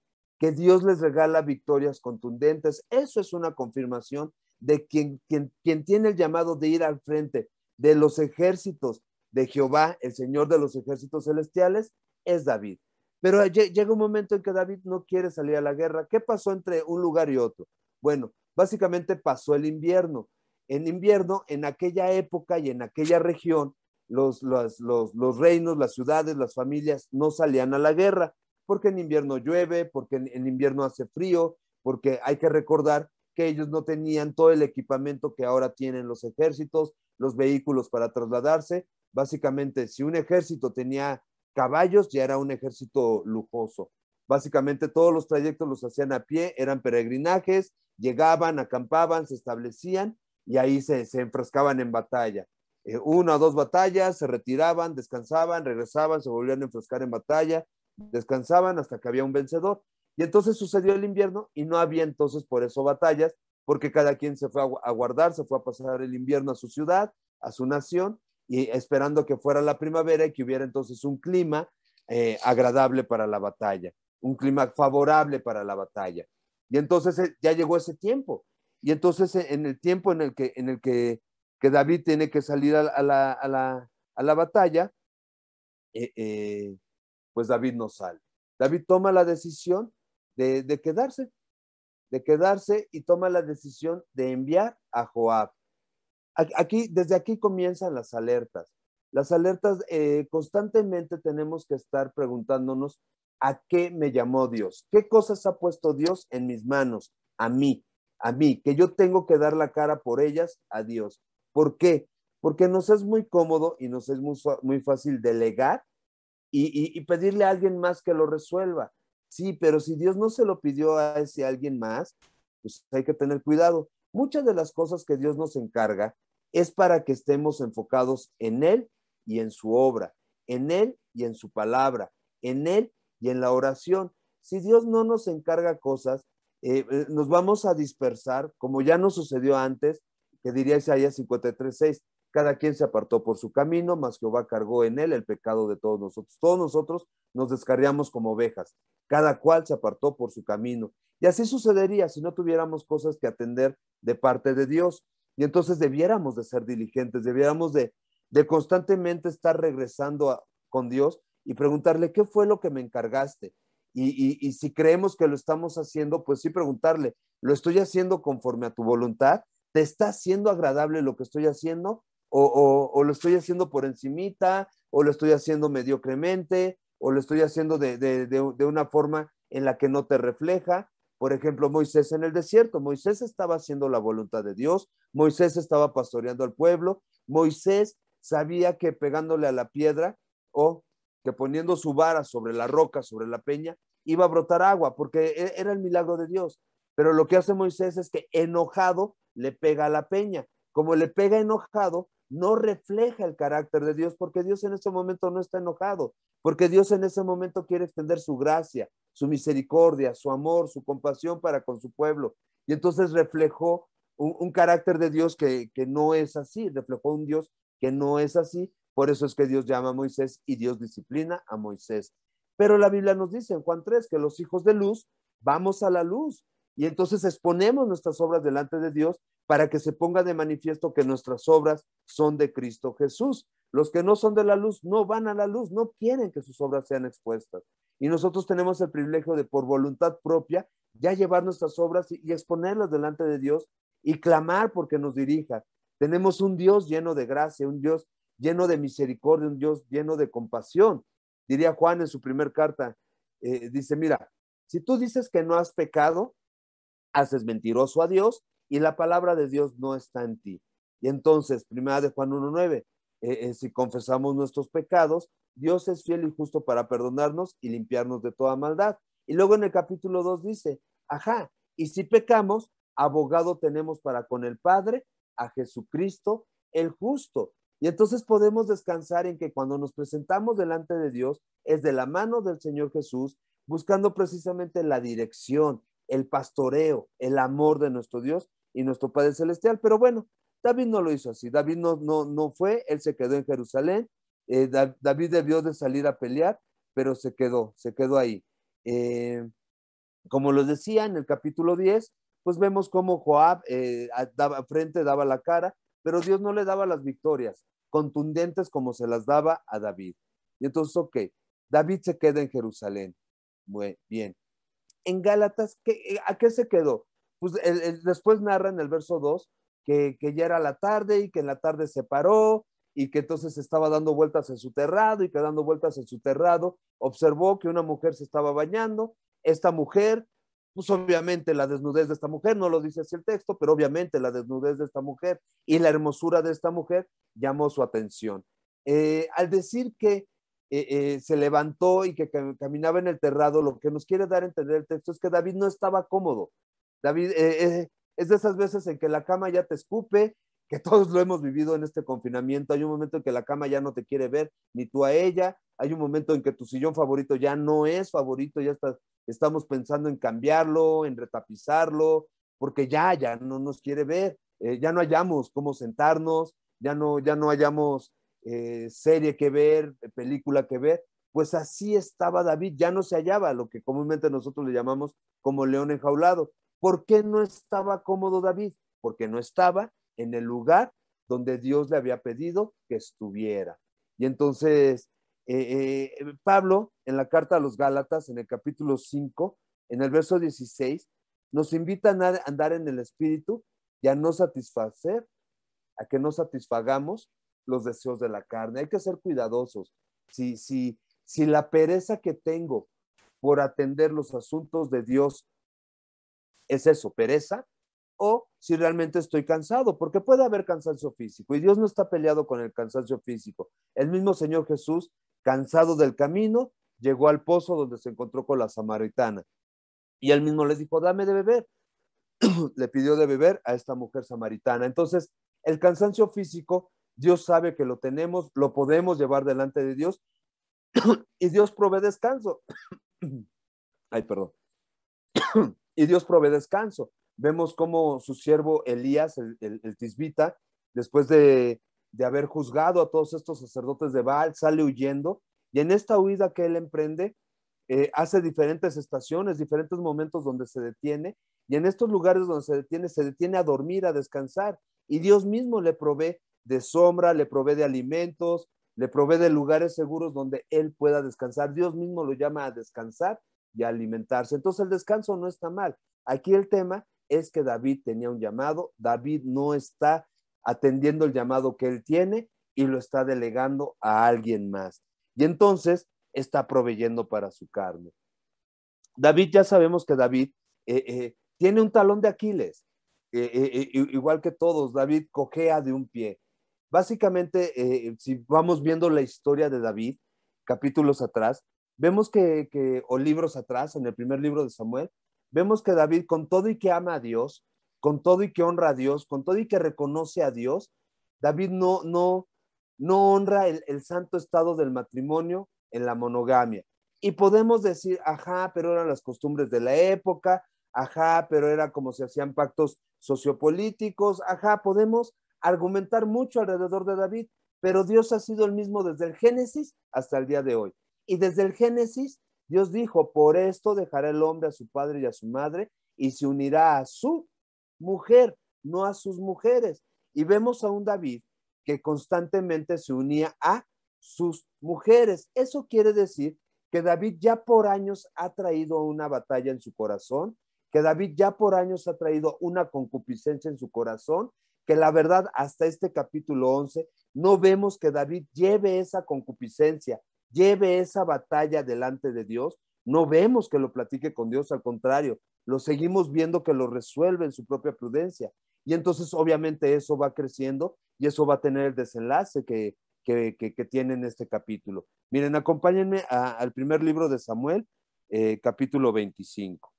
que Dios les regala victorias contundentes. Eso es una confirmación de quien, quien, quien tiene el llamado de ir al frente de los ejércitos de Jehová, el Señor de los ejércitos celestiales, es David. Pero llega un momento en que David no quiere salir a la guerra. ¿Qué pasó entre un lugar y otro? Bueno, básicamente pasó el invierno. En invierno, en aquella época y en aquella región, los, los, los, reinos, las ciudades, las familias no salían a la guerra porque en invierno llueve, porque en, invierno hace frío, porque hay que recordar que ellos no tenían todo el equipamiento que ahora tienen los ejércitos, los vehículos para trasladarse. Básicamente, si un ejército tenía caballos, ya era un ejército lujoso. Básicamente todos los trayectos los hacían a pie, eran peregrinajes, llegaban, acampaban, se establecían y ahí se, enfrascaban en batalla. Eh, una o dos batallas, se retiraban, descansaban, regresaban, se volvían a enfrascar en batalla descansaban hasta que había un vencedor. Y entonces sucedió el invierno y no había entonces por eso batallas, porque cada quien se fue a guardar, se fue a pasar el invierno a su ciudad, a su nación, y esperando que fuera la primavera y que hubiera entonces un clima eh, agradable para la batalla, un clima favorable para la batalla. Y entonces eh, ya llegó ese tiempo. Y entonces eh, en el tiempo en el que, en el que, que David tiene que salir a, la, a, la, a la, batalla, pues David no sale. David toma la decisión de, quedarse, de quedarse y toma la decisión de enviar a Joab. Aquí, desde aquí comienzan las alertas. Las alertas, eh, constantemente tenemos que estar preguntándonos a qué me llamó Dios, qué cosas ha puesto Dios en mis manos, a mí, a mí, que yo tengo que dar la cara por ellas a Dios. ¿Por qué? Porque nos es muy cómodo y nos es muy, muy fácil delegar y, pedirle a alguien más que lo resuelva. Sí, pero si Dios no se lo pidió a ese alguien más, pues hay que tener cuidado. Muchas de las cosas que Dios nos encarga es para que estemos enfocados en Él y en su obra, en Él y en su palabra, en Él y en la oración. Si Dios no nos encarga cosas, eh, eh, nos vamos a dispersar, como ya nos sucedió antes, que diría Isaías 53.6, cada quien se apartó por su camino, mas Jehová cargó en él el pecado de todos nosotros. Todos nosotros nos descarriamos como ovejas, cada cual se apartó por su camino. Y así sucedería si no tuviéramos cosas que atender de parte de Dios. Y entonces debiéramos de ser diligentes, debiéramos de, de constantemente estar regresando con Dios y preguntarle, ¿qué fue lo que me encargaste? Y, y, si creemos que lo estamos haciendo, pues sí preguntarle, ¿lo estoy haciendo conforme a tu voluntad? ¿Te está haciendo agradable lo que estoy haciendo? ¿O, o, o lo estoy haciendo por encimita? ¿O lo estoy haciendo mediocremente? ¿O lo estoy haciendo de, de, de, de una forma en la que no te refleja? Por ejemplo, Moisés en el desierto. Moisés estaba haciendo la voluntad de Dios. Moisés estaba pastoreando al pueblo. Moisés sabía que pegándole a la piedra o que poniendo su vara sobre la roca, sobre la peña, iba a brotar agua, porque e, era el milagro de Dios. Pero lo que hace Moisés es que enojado le pega a la peña. Como le pega enojado, no refleja el carácter de Dios, porque Dios en ese momento no está enojado, porque Dios en ese momento quiere extender su gracia, su misericordia, su amor, su compasión para con su pueblo. Y entonces reflejó un, carácter de Dios que, que no es así, reflejó un Dios que no es así. Por eso es que Dios llama a Moisés y Dios disciplina a Moisés. Pero la Biblia nos dice en Juan 3 que los hijos de luz vamos a la luz y entonces exponemos nuestras obras delante de Dios para que se ponga de manifiesto que nuestras obras son de Cristo Jesús. Los que no son de la luz no van a la luz, no quieren que sus obras sean expuestas. Y nosotros tenemos el privilegio de por voluntad propia ya llevar nuestras obras y, exponerlas delante de Dios y clamar porque nos dirija. Tenemos un Dios lleno de gracia, un Dios lleno de misericordia, un Dios lleno de compasión. Diría Juan en su primer carta, eh, dice, mira, si tú dices que no has pecado, haces mentiroso a Dios y la palabra de Dios no está en ti. Y entonces, primera de Juan 1.9, eh, eh, si confesamos nuestros pecados, Dios es fiel y justo para perdonarnos y limpiarnos de toda maldad. Y luego en el capítulo 2 dice, ajá, y si pecamos, abogado tenemos para con el Padre, a Jesucristo el justo. Y entonces podemos descansar en que cuando nos presentamos delante de Dios es de la mano del Señor Jesús, buscando precisamente la dirección, el pastoreo, el amor de nuestro Dios y nuestro Padre Celestial. Pero bueno, David no lo hizo así. David no, no, no fue, él se quedó en Jerusalén. Eh, David debió de salir a pelear, pero se quedó, se quedó ahí. Eh, como les decía en el capítulo 10, pues vemos cómo Joab eh, daba frente, daba la cara, pero Dios no le daba las victorias contundentes como se las daba a David. Y entonces, ok, David se queda en Jerusalén. Muy bien. En Gálatas, ¿qué, ¿a qué se quedó? Pues después narra en el verso 2 que, que, ya era la tarde y que en la tarde se paró y que entonces estaba dando vueltas en su terrado y que dando vueltas en su terrado observó que una mujer se estaba bañando. Esta mujer pues obviamente la desnudez de esta mujer, no lo dice así el texto, pero obviamente la desnudez de esta mujer y la hermosura de esta mujer llamó su atención. Eh, al decir que eh, eh, se levantó y que caminaba en el terrado, lo que nos quiere dar a entender el texto es que David no estaba cómodo. David es de esas veces en que la cama ya te escupe, que todos lo hemos vivido en este confinamiento. Hay un momento en que la cama ya no te quiere ver, ni tú a ella. Hay un momento en que tu sillón favorito ya no es favorito, ya estás estamos pensando en cambiarlo, en retapizarlo, porque ya, ya no nos quiere ver, eh, ya no hallamos cómo sentarnos, ya no, ya no hallamos eh, serie que ver, película que ver. Pues así estaba David, ya no se hallaba, lo que comúnmente nosotros le llamamos como león enjaulado. ¿Por qué no estaba cómodo David? Porque no estaba en el lugar donde Dios le había pedido que estuviera. Y entonces eh, eh, Pablo, en la carta a los Gálatas, en el capítulo 5, en el verso 16, nos invita a andar en el Espíritu y a no satisfacer, a que no satisfagamos los deseos de la carne. Hay que ser cuidadosos. Si, si, si la pereza que tengo por atender los asuntos de Dios es eso, pereza, o si realmente estoy cansado, porque puede haber cansancio físico y Dios no está peleado con el cansancio físico. El mismo Señor Jesús Cansado del camino, llegó al pozo donde se encontró con la samaritana. Y él mismo les dijo, dame de beber. *clears throat* Le pidió de beber a esta mujer samaritana. Entonces, el cansancio físico Dios sabe que lo tenemos, lo podemos llevar delante de Dios *clears throat* y Dios provee descanso. *clears throat* Ay, perdón. y Dios provee descanso. Vemos cómo su siervo Elías, el, el, tisbita, después de, de haber juzgado a todos estos sacerdotes de Baal, sale huyendo y en esta huida que él emprende, eh, hace diferentes estaciones, diferentes momentos donde se detiene y en estos lugares donde se detiene, se detiene a dormir, a descansar y Dios mismo le provee de sombra, le provee de alimentos, le provee de lugares seguros donde él pueda descansar. Dios mismo lo llama a descansar y a alimentarse. Entonces el descanso no está mal. Aquí el tema es que David tenía un llamado, David no está atendiendo el llamado que él tiene y lo está delegando a alguien más. Y entonces está proveyendo para su carne. David, ya sabemos que David eh, eh, tiene un talón de Aquiles, eh, igual que todos, David cojea de un pie. Básicamente, si vamos viendo la historia de David, capítulos atrás, vemos que, o libros atrás, en el primer libro de Samuel, vemos que David, con todo y que ama a Dios, con todo y que honra a Dios, con todo y que reconoce a Dios, David no, no, no honra el, santo estado del matrimonio en la monogamia. Y podemos decir, ajá, pero eran las costumbres de la época, ajá, pero era como se hacían pactos sociopolíticos, ajá, podemos argumentar mucho alrededor de David, pero Dios ha sido el mismo desde el Génesis hasta el día de hoy. Y desde el Génesis, Dios dijo, por esto dejará el hombre a su padre y a su madre y se unirá a su mujer, no a sus mujeres. Y vemos a un David que constantemente se unía a sus mujeres. Eso quiere decir que David ya por años ha traído una batalla en su corazón, que David ya por años ha traído una concupiscencia en su corazón, que la verdad hasta este capítulo 11 no vemos que David lleve esa concupiscencia, lleve esa batalla delante de Dios, no vemos que lo platique con Dios, al contrario, lo seguimos viendo que lo resuelve en su propia prudencia. Y entonces obviamente eso va creciendo y eso va a tener el desenlace que, que, tiene en este capítulo. Miren, acompáñenme al primer libro de Samuel, eh, capítulo 25,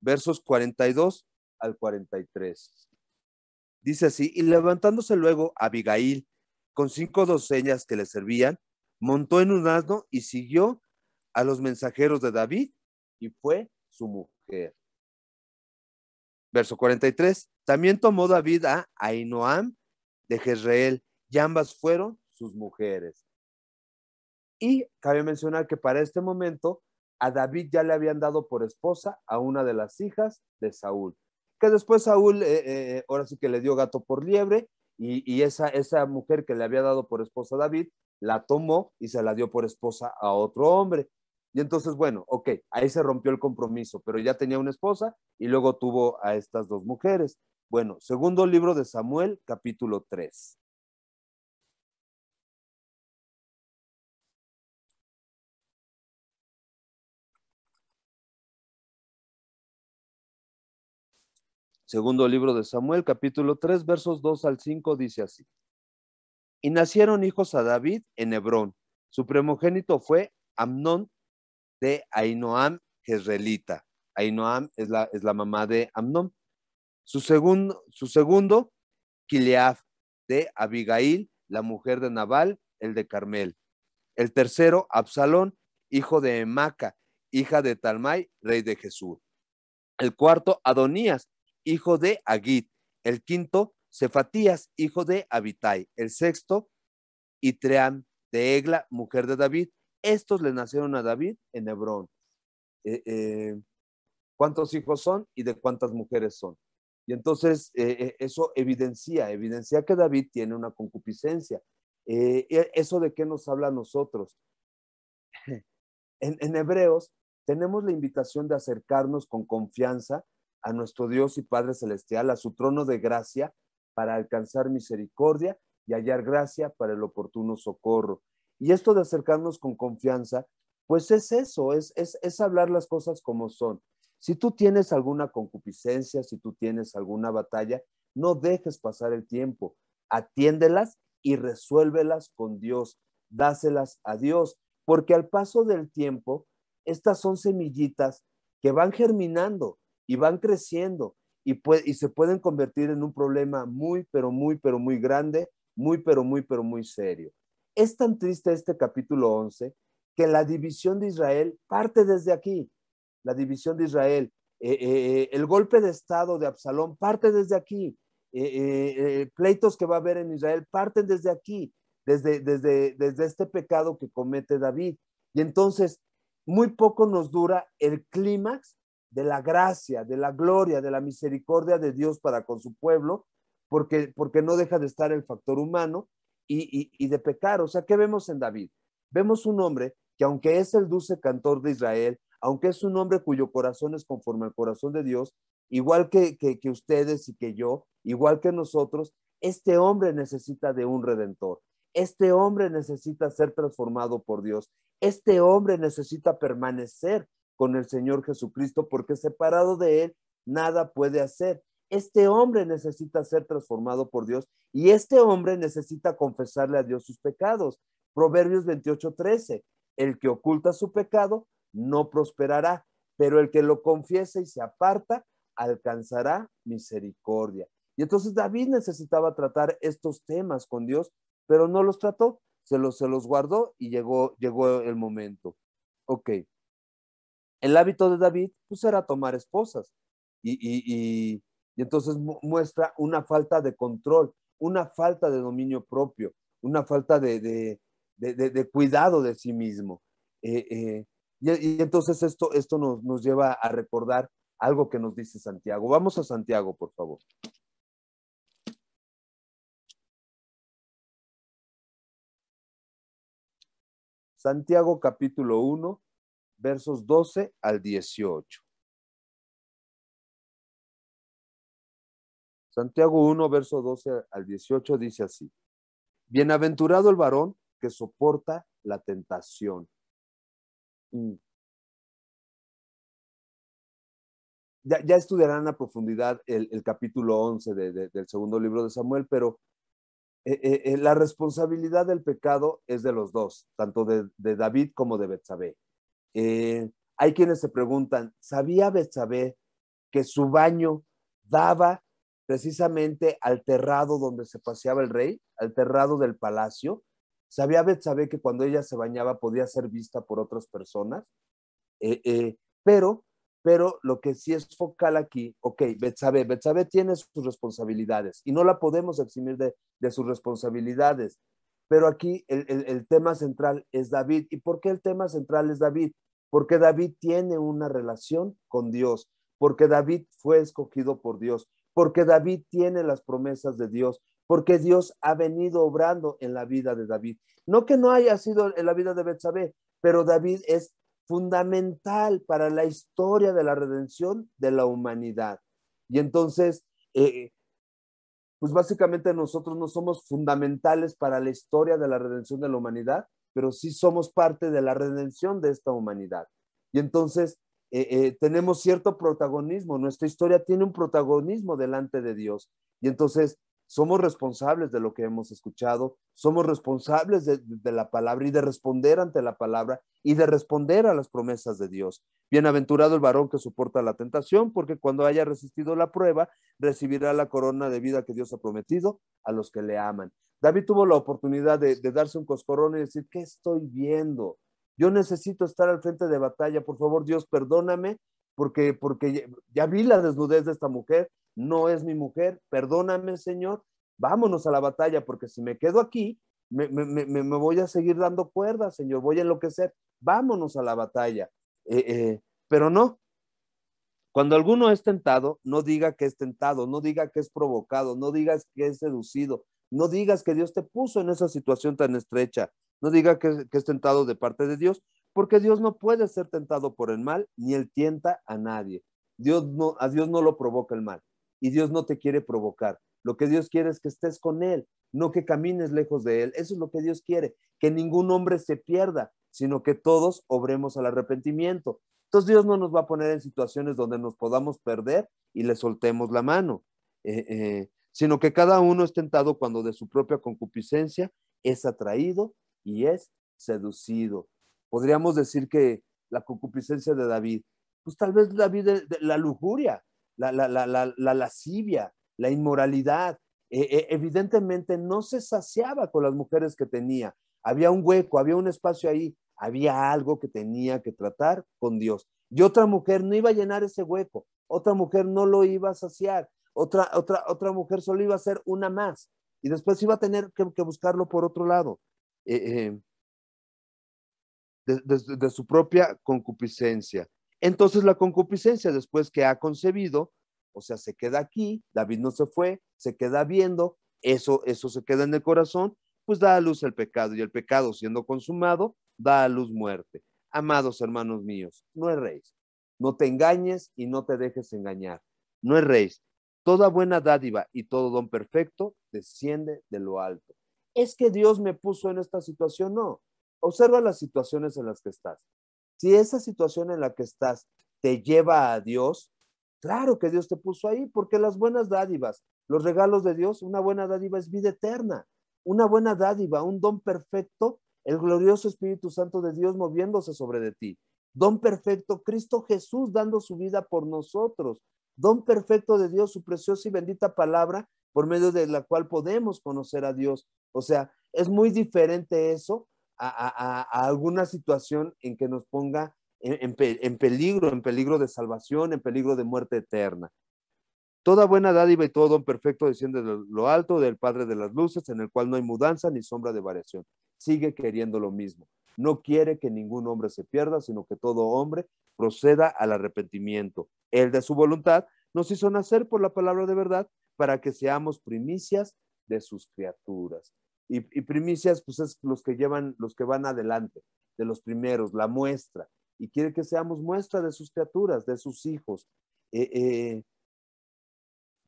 versos 42 al 43. Dice así, y levantándose luego Abigail, con cinco doceñas que le servían, montó en un asno y siguió a los mensajeros de David y fue su mujer. Verso 43. También tomó David a Ainoam de Jezreel y ambas fueron sus mujeres. Y cabe mencionar que para este momento a David ya le habían dado por esposa a una de las hijas de Saúl, que después Saúl eh, eh, ahora sí que le dio gato por liebre y, esa, esa mujer que le había dado por esposa a David, la tomó y se la dio por esposa a otro hombre. Y entonces, bueno, ok, ahí se rompió el compromiso, pero ya tenía una esposa y luego tuvo a estas dos mujeres. Bueno, segundo libro de Samuel, capítulo 3. Segundo libro de Samuel, capítulo 3, versos 2 al 5, dice así. Y nacieron hijos a David en Hebrón. Su primogénito fue Amnón de Ainoam Jezreelita. Ainoam es la, es la mamá de Amnón. Su segundo, su segundo, Kileaf de Abigail, la mujer de Nabal, el de Carmel. El tercero, Absalón, hijo de Maca, hija de Talmai, rey de Jesús. El cuarto, Adonías, hijo de Agit. El quinto, Cefatías, hijo de Abitai. El sexto, Itream de Egla, mujer de David. Estos le nacieron a David en Hebrón. Eh, eh, ¿Cuántos hijos son y de cuántas mujeres son? Y entonces eh, eso evidencia, evidencia que David tiene una concupiscencia. ¿Eso de qué nos habla a nosotros? *laughs* En, en Hebreos tenemos la invitación de acercarnos con confianza a nuestro Dios y Padre Celestial, a su trono de gracia, para alcanzar misericordia y hallar gracia para el oportuno socorro. Y esto de acercarnos con confianza, pues es eso, es, es, es hablar las cosas como son. Si tú tienes alguna concupiscencia, si tú tienes alguna batalla, no dejes pasar el tiempo, atiéndelas y resuélvelas con Dios, dáselas a Dios, porque al paso del tiempo, estas son semillitas que van germinando y van creciendo y, se pueden convertir en un problema muy, pero muy, pero muy grande, muy, pero muy, pero muy serio. Es tan triste este capítulo 11 que la división de Israel parte desde aquí. La división de Israel, eh, eh, eh, el golpe de Estado de Absalón parte desde aquí. pleitos que va a haber en Israel parten desde aquí, desde, desde, desde este pecado que comete David. Y entonces, muy poco nos dura el clímax de la gracia, de la gloria, de la misericordia de Dios para con su pueblo, porque, porque no deja de estar el factor humano y, y de pecar. O sea, ¿qué vemos en David? Vemos un hombre que aunque es el dulce cantor de Israel, aunque es un hombre cuyo corazón es conforme al corazón de Dios, igual que, que, ustedes y que yo, igual que nosotros, este hombre necesita de un redentor. Este hombre necesita ser transformado por Dios. Este hombre necesita permanecer con el Señor Jesucristo porque separado de Él nada puede hacer. Este hombre necesita ser transformado por Dios y este hombre necesita confesarle a Dios sus pecados. Proverbios 28, 13 el que oculta su pecado no prosperará, pero el que lo confiese y se aparta alcanzará misericordia. Y entonces David necesitaba tratar estos temas con Dios, pero no los trató, se los, se los guardó y llegó, llegó el momento. Ok. El hábito de David pues era tomar esposas y, y, entonces muestra una falta de control, una falta de dominio propio, una falta de, de, cuidado de sí mismo. Eh, eh, y, entonces esto, esto nos, nos lleva a recordar algo que nos dice Santiago. Vamos a Santiago, por favor. Santiago capítulo 1, versos 12 al 18. Santiago 1, verso 12 al 18 dice así. Bienaventurado el varón que soporta la tentación. Mm. Ya, estudiarán a profundidad el, capítulo 11 del segundo libro de Samuel, pero eh, eh, eh, la responsabilidad del pecado es de los dos, tanto de, David como de Betsabé. Hay quienes se preguntan, ¿sabía Betsabé que su baño daba precisamente al terrado donde se paseaba el rey, al terrado del palacio? ¿Sabía Betsabe que cuando ella se bañaba podía ser vista por otras personas? Eh, eh, pero, pero lo que sí es focal aquí, ok, Betsabe, Betsabe tiene sus responsabilidades y no la podemos eximir de, sus responsabilidades. Pero aquí el, el, tema central es David. ¿Y por qué el tema central es David? Porque David tiene una relación con Dios, porque David fue escogido por Dios, porque David tiene las promesas de Dios, porque Dios ha venido obrando en la vida de David. No que no haya sido en la vida de Betsabé, pero David es fundamental para la historia de la redención de la humanidad. Y entonces, eh, pues básicamente nosotros no somos fundamentales para la historia de la redención de la humanidad, pero sí somos parte de la redención de esta humanidad. Y entonces eh, eh, tenemos cierto protagonismo, nuestra historia tiene un protagonismo delante de Dios. Y entonces somos responsables de lo que hemos escuchado, somos responsables de, la palabra y de responder ante la palabra y de responder a las promesas de Dios. Bienaventurado el varón que soporta la tentación, porque cuando haya resistido la prueba, recibirá la corona de vida que Dios ha prometido a los que le aman. David tuvo la oportunidad de, darse un coscorrón y decir, ¿qué estoy viendo? Yo necesito estar al frente de batalla, por favor, Dios, perdóname, porque, porque ya vi la desnudez de esta mujer, no es mi mujer, perdóname Señor, vámonos a la batalla, porque si me quedo aquí, me, voy a seguir dando cuerda, Señor, voy a enloquecer, vámonos a la batalla. Eh, eh, pero no, cuando alguno es tentado, no diga que es tentado, no diga que es provocado, no digas que es seducido, no digas que Dios te puso en esa situación tan estrecha, no diga que, es tentado de parte de Dios, porque Dios no puede ser tentado por el mal, ni él tienta a nadie. Dios a Dios no lo provoca el mal y Dios no te quiere provocar. Lo que Dios quiere es que estés con Él, no que camines lejos de Él. Eso es lo que Dios quiere, que ningún hombre se pierda, sino que todos obremos al arrepentimiento. Entonces Dios no nos va a poner en situaciones donde nos podamos perder y le soltemos la mano, eh, eh, sino que cada uno es tentado cuando de su propia concupiscencia es atraído y es seducido. Podríamos decir que la concupiscencia de David, pues tal vez David de la lujuria, la, la, lascivia, la inmoralidad. E, e, evidentemente no se saciaba con las mujeres que tenía. Había un hueco, había un espacio ahí, había algo que tenía que tratar con Dios. Y otra mujer no iba a llenar ese hueco, otra mujer no lo iba a saciar, otra, otra, otra mujer solo iba a ser una más y después iba a tener que, buscarlo por otro lado. Eh, eh, de, su propia concupiscencia. Entonces la concupiscencia, después que ha concebido, o sea, se queda aquí, David no se fue, se queda viendo, eso, eso se queda en el corazón, pues da a luz el pecado, y el pecado siendo consumado, da a luz muerte. Amados hermanos míos, no erréis, no te engañes y no te dejes engañar, no erréis. Toda buena dádiva y todo don perfecto desciende de lo alto. Es que Dios me puso en esta situación, no. Observa las situaciones en las que estás. Si esa situación en la que estás te lleva a Dios, claro que Dios te puso ahí, porque las buenas dádivas, los regalos de Dios, una buena dádiva es vida eterna, una buena dádiva, un don perfecto, el glorioso Espíritu Santo de Dios moviéndose sobre de ti. Don perfecto, Cristo Jesús dando su vida por nosotros. Don perfecto de Dios, su preciosa y bendita palabra, por medio de la cual podemos conocer a Dios. O sea, es muy diferente eso a, alguna situación en que nos ponga en, peligro, en peligro de salvación, en peligro de muerte eterna. Toda buena dádiva y todo don perfecto desciende de lo alto del Padre de las Luces, en el cual no hay mudanza ni sombra de variación. Sigue queriendo lo mismo. No quiere que ningún hombre se pierda, sino que todo hombre proceda al arrepentimiento. Él de su voluntad nos hizo nacer por la palabra de verdad para que seamos primicias de sus criaturas. Y, primicias, pues es los que llevan, los que van adelante, de los primeros, la muestra. Y quiere que seamos muestra de sus criaturas, de sus hijos. Eh, eh,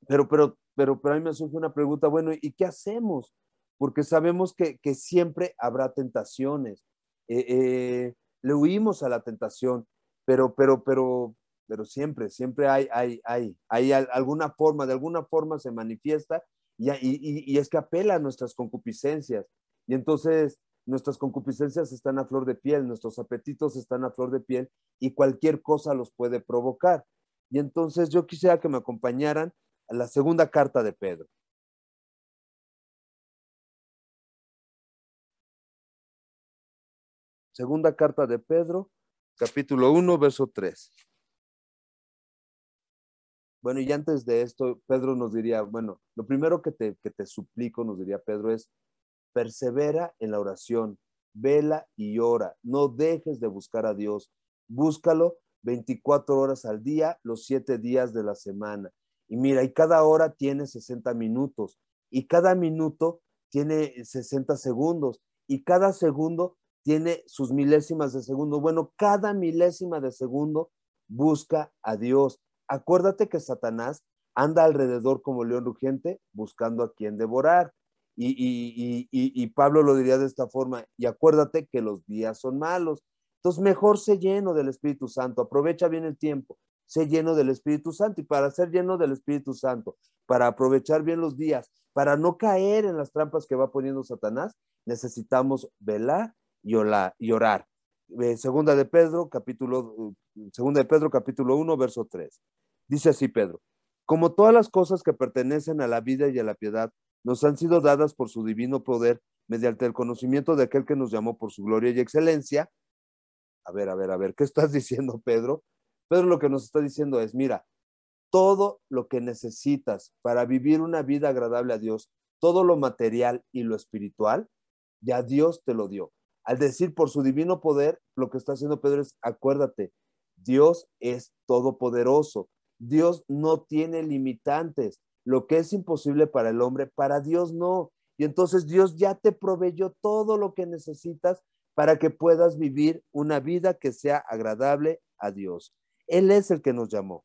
pero, pero, pero, pero a mí me surge una pregunta, bueno, ¿y qué hacemos? Porque sabemos que, siempre habrá tentaciones. Eh, le huimos a la tentación, pero, pero, pero, pero siempre, siempre hay, hay, hay, hay alguna forma, de alguna forma se manifiesta y, es que apela a nuestras concupiscencias. Y entonces nuestras concupiscencias están a flor de piel, nuestros apetitos están a flor de piel y cualquier cosa los puede provocar. Y entonces yo quisiera que me acompañaran a la segunda carta de Pedro. Segunda carta de Pedro, capítulo 1, verso 3. Bueno, y antes de esto, Pedro nos diría, bueno, lo primero que te, que te suplico, nos diría Pedro, es persevera en la oración, vela y ora, no dejes de buscar a Dios, búscalo 24 horas al día, los 7 días de la semana. Y mira, y cada hora tiene 60 minutos, y cada minuto tiene 60 segundos, y cada segundo tiene sus milésimas de segundo. Bueno, cada milésima de segundo busca a Dios acuérdate que Satanás anda alrededor como león rugiente buscando a quien devorar. Y, Pablo lo diría de esta forma, y acuérdate que los días son malos. Entonces, mejor sé lleno del Espíritu Santo, aprovecha bien el tiempo, sé lleno del Espíritu Santo. Y para ser lleno del Espíritu Santo, para aprovechar bien los días, para no caer en las trampas que va poniendo Satanás, necesitamos velar y orar. Segunda de Pedro, capítulo, segunda de Pedro, capítulo 1, verso 3. Dice así Pedro, como todas las cosas que pertenecen a la vida y a la piedad nos han sido dadas por su divino poder mediante el conocimiento de aquel que nos llamó por su gloria y excelencia. A ver, a ver, a ver, ¿qué estás *laughs* diciendo, Pedro? Pedro lo que nos está diciendo es, mira, todo lo que necesitas para vivir una vida agradable a Dios, todo lo material y lo espiritual, ya Dios te lo dio. Al decir por su divino poder, lo que está haciendo Pedro es, acuérdate, Dios es todopoderoso. Dios no tiene limitantes. Lo que es imposible para el hombre, para Dios no. Y entonces Dios ya te proveyó todo lo que necesitas para que puedas vivir una vida que sea agradable a Dios. Él es el que nos llamó.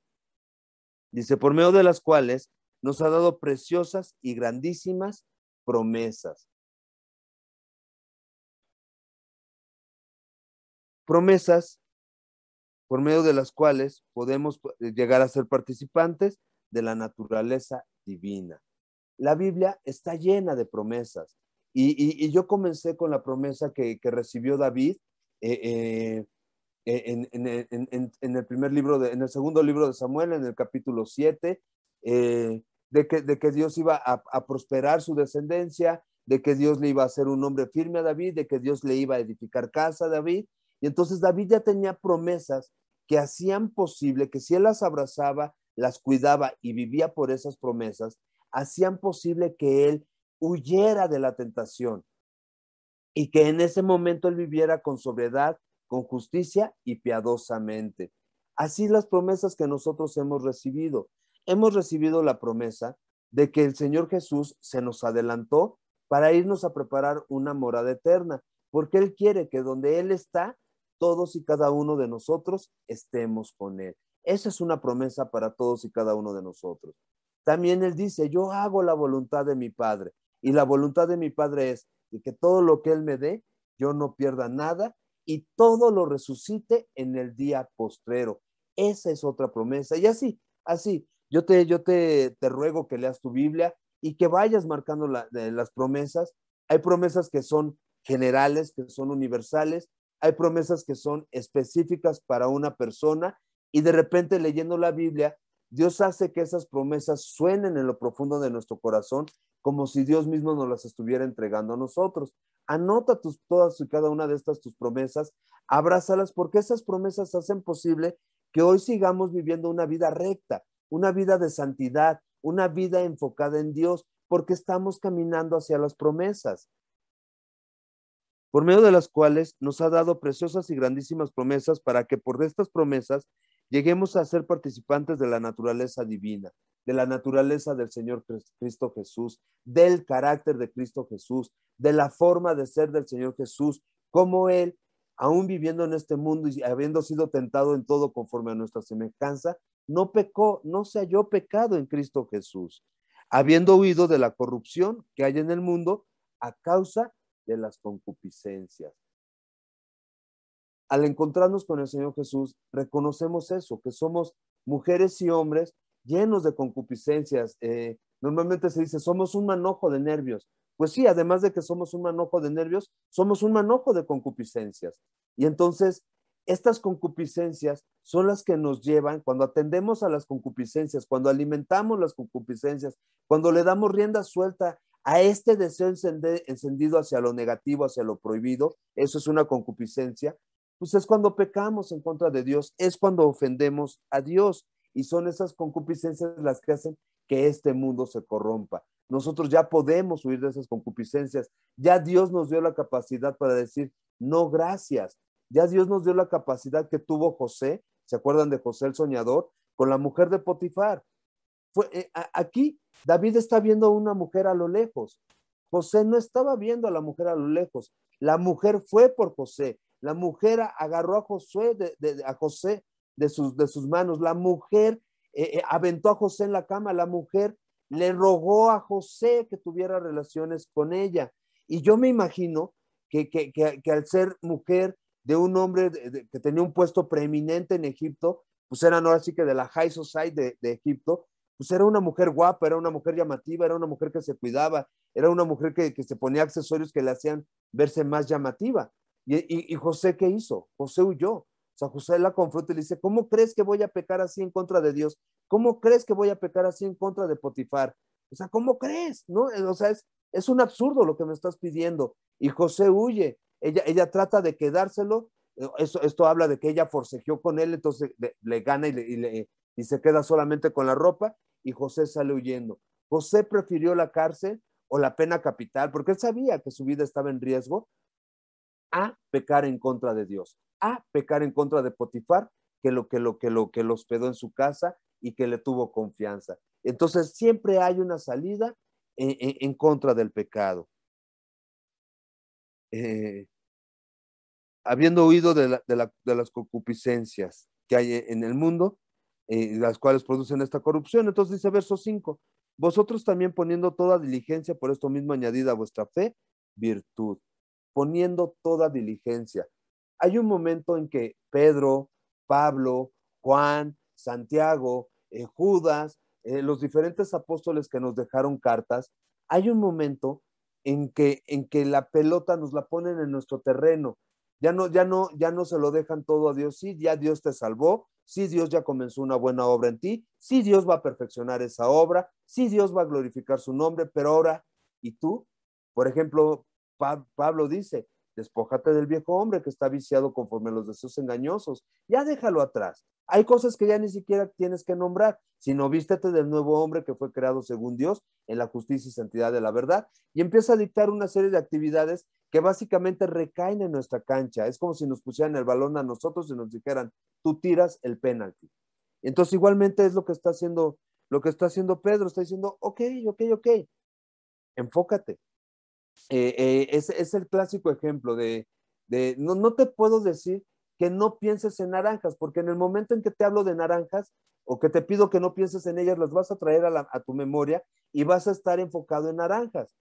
Dice, por medio de las cuales nos ha dado preciosas y grandísimas promesas. Promesas por medio de las cuales podemos eh, llegar a ser participantes de la naturaleza divina. La Biblia está llena de promesas y, yo comencé con la promesa que, recibió David eh, eh, en, el primer libro, de, en el segundo libro de Samuel, en el capítulo 7, eh, de, que, de que Dios iba a, a, prosperar su descendencia, de que Dios le iba a hacer un hombre firme a David, de que Dios le iba a edificar casa a David. Y entonces David ya tenía promesas que hacían posible que si él las abrazaba, las cuidaba y vivía por esas promesas, hacían posible que él huyera de la tentación y que en ese momento él viviera con sobriedad, con justicia y piadosamente. Así las promesas que nosotros hemos recibido. Hemos recibido la promesa de que el Señor Jesús se nos adelantó para irnos a preparar una morada eterna, porque Él quiere que donde Él está, todos y cada uno de nosotros estemos con Él. Esa es una promesa para todos y cada uno de nosotros. También Él dice, yo hago la voluntad de mi Padre. Y la voluntad de mi Padre es que todo lo que Él me dé, yo no pierda nada y todo lo resucite en el día postrero. Esa es otra promesa. Y así, así, yo te, yo te, te ruego que leas tu Biblia y que vayas marcando las promesas. Hay promesas que son generales, que son universales. Hay promesas que son específicas para una persona y de repente leyendo la Biblia, Dios hace que esas promesas suenen en lo profundo de nuestro corazón como si Dios mismo nos las estuviera entregando a nosotros. Anota tus, todas y cada una de estas tus promesas, abrázalas porque esas promesas hacen posible que hoy sigamos viviendo una vida recta, una vida de santidad, una vida enfocada en Dios, porque estamos caminando hacia las promesas, por medio de las cuales nos ha dado preciosas y grandísimas promesas para que por estas promesas lleguemos a ser participantes de la naturaleza divina, de la naturaleza del Señor Cristo Jesús, del carácter de Cristo Jesús, de la forma de ser del Señor Jesús, como Él, aún viviendo en este mundo y habiendo sido tentado en todo conforme a nuestra semejanza, no pecó, no se halló pecado en Cristo Jesús, habiendo huido de la corrupción que hay en el mundo a causa de las concupiscencias al encontrarnos con el Señor Jesús, reconocemos eso, que somos mujeres y hombres llenos de concupiscencias. Eh, normalmente se dice, somos un manojo de nervios. Pues sí, además de que somos un manojo de nervios, somos un manojo de concupiscencias. Y entonces, estas concupiscencias son las que nos llevan, cuando atendemos a las concupiscencias, cuando alimentamos las concupiscencias, cuando le damos rienda suelta a este deseo encendido hacia lo negativo, hacia lo prohibido, eso es una concupiscencia, pues es cuando pecamos en contra de Dios, es cuando ofendemos a Dios y son esas concupiscencias las que hacen que este mundo se corrompa. Nosotros ya podemos huir de esas concupiscencias. Ya Dios nos dio la capacidad para decir, no, gracias. Ya Dios nos dio la capacidad que tuvo José, ¿se acuerdan de José el soñador? Con la mujer de Potifar. Fue, eh, aquí David está viendo a una mujer a lo lejos. José no estaba viendo a la mujer a lo lejos. La mujer fue por José. La mujer agarró a José de, a José de sus, de sus manos. La mujer eh, eh, aventó a José en la cama. La mujer le rogó a José que tuviera relaciones con ella. Y yo me imagino que, que, al ser mujer de un hombre que tenía un puesto preeminente en Egipto, pues era no así que de la high society de, de, Egipto, pues era una mujer guapa, era una mujer llamativa, era una mujer que se cuidaba, era una mujer que, que se ponía accesorios que le hacían verse más llamativa. Y, José, ¿qué hizo? José huyó. O sea, José la confronta y le dice, ¿cómo crees que voy a pecar así en contra de Dios? ¿Cómo crees que voy a pecar así en contra de Potifar? O sea, ¿cómo crees? ¿No? O sea, es, es un absurdo lo que me estás pidiendo. Y José huye. Ella, ella trata de quedárselo. Esto, esto habla de que ella forcejeó con él, entonces le, gana y, le, y se queda solamente con la ropa y José sale huyendo. José prefirió la cárcel o la pena capital porque él sabía que su vida estaba en riesgo a pecar en contra de Dios, a pecar en contra de Potifar, que lo que lo que lo que lo hospedó en su casa y que le tuvo confianza. Entonces siempre hay una salida en, contra del pecado. Eh, habiendo huido de, las concupiscencias que hay en el mundo, eh, las cuales producen esta corrupción. Entonces dice verso 5, vosotros también poniendo toda diligencia, por esto mismo añadida a vuestra fe, virtud poniendo toda diligencia. Hay un momento en que Pedro, Pablo, Juan, Santiago, eh, Judas, eh, los diferentes apóstoles que nos dejaron cartas, hay un momento en que, en que la pelota nos la ponen en nuestro terreno. Ya no, ya no, ya no se lo dejan todo a Dios. Sí, ya Dios te salvó. Sí, Dios ya comenzó una buena obra en ti. Sí, Dios va a perfeccionar esa obra. Sí, Dios va a glorificar su nombre. Pero ahora, ¿y tú? Por ejemplo, Pablo dice, despójate del viejo hombre que está viciado conforme a los deseos engañosos. Ya déjalo atrás. Hay cosas que ya ni siquiera tienes que nombrar, sino vístete del nuevo hombre que fue creado según Dios en la justicia y santidad de la verdad y empieza a dictar una serie de actividades que básicamente recaen en nuestra cancha. Es como si nos pusieran el balón a nosotros y nos dijeran, tú tiras el penalti. Entonces igualmente es lo que está haciendo, lo que está haciendo Pedro, está diciendo, ok, ok, ok, enfócate. Eh, eh, es, es, el clásico ejemplo de, no, no te puedo decir que no pienses en naranjas, porque en el momento en que te hablo de naranjas o que te pido que no pienses en ellas, las vas a traer a, a tu memoria y vas a estar enfocado en naranjas.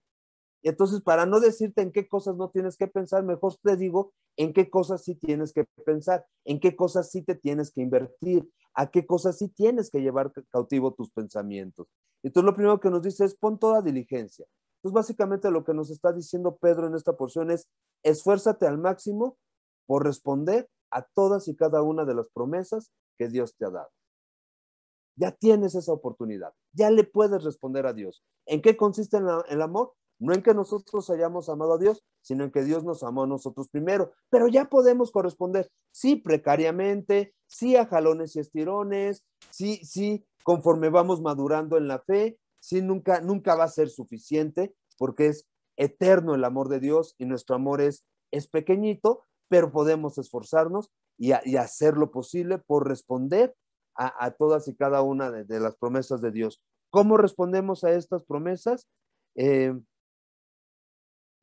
Entonces, para no decirte en qué cosas no tienes que pensar, mejor te digo en qué cosas sí tienes que pensar, en qué cosas sí te tienes que invertir, a qué cosas sí tienes que llevar cautivo tus pensamientos. Entonces, lo primero que nos dice es pon toda diligencia. Entonces, básicamente lo que nos está diciendo Pedro en esta porción es esfuérzate al máximo por responder a todas y cada una de las promesas que Dios te ha dado. Ya tienes esa oportunidad, ya le puedes responder a Dios. ¿En qué consiste el amor? No en que nosotros hayamos amado a Dios, sino en que Dios nos amó a nosotros primero. Pero ya podemos corresponder, sí, precariamente, sí a jalones y estirones, sí, sí, conforme vamos madurando en la fe, sí, nunca, nunca va a ser suficiente, porque es eterno el amor de Dios y nuestro amor es, es pequeñito, pero podemos esforzarnos y, hacer lo posible por responder a, todas y cada una de, las promesas de Dios. ¿Cómo respondemos a estas promesas? Eh,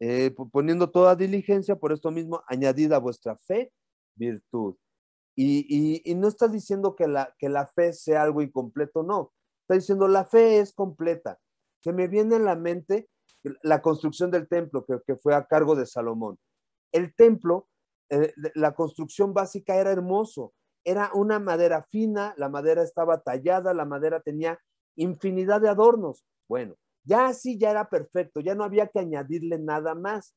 eh, poniendo toda diligencia, por esto mismo, añadida a vuestra fe, virtud. Y, no está diciendo que la, que la fe sea algo incompleto, no. Está diciendo la fe es completa. Se me viene en la mente la construcción del templo que, fue a cargo de Salomón. El templo eh, la construcción básica era hermoso, era una madera fina, la madera estaba tallada, la madera tenía infinidad de adornos. Bueno, ya así ya era perfecto, ya no había que añadirle nada más.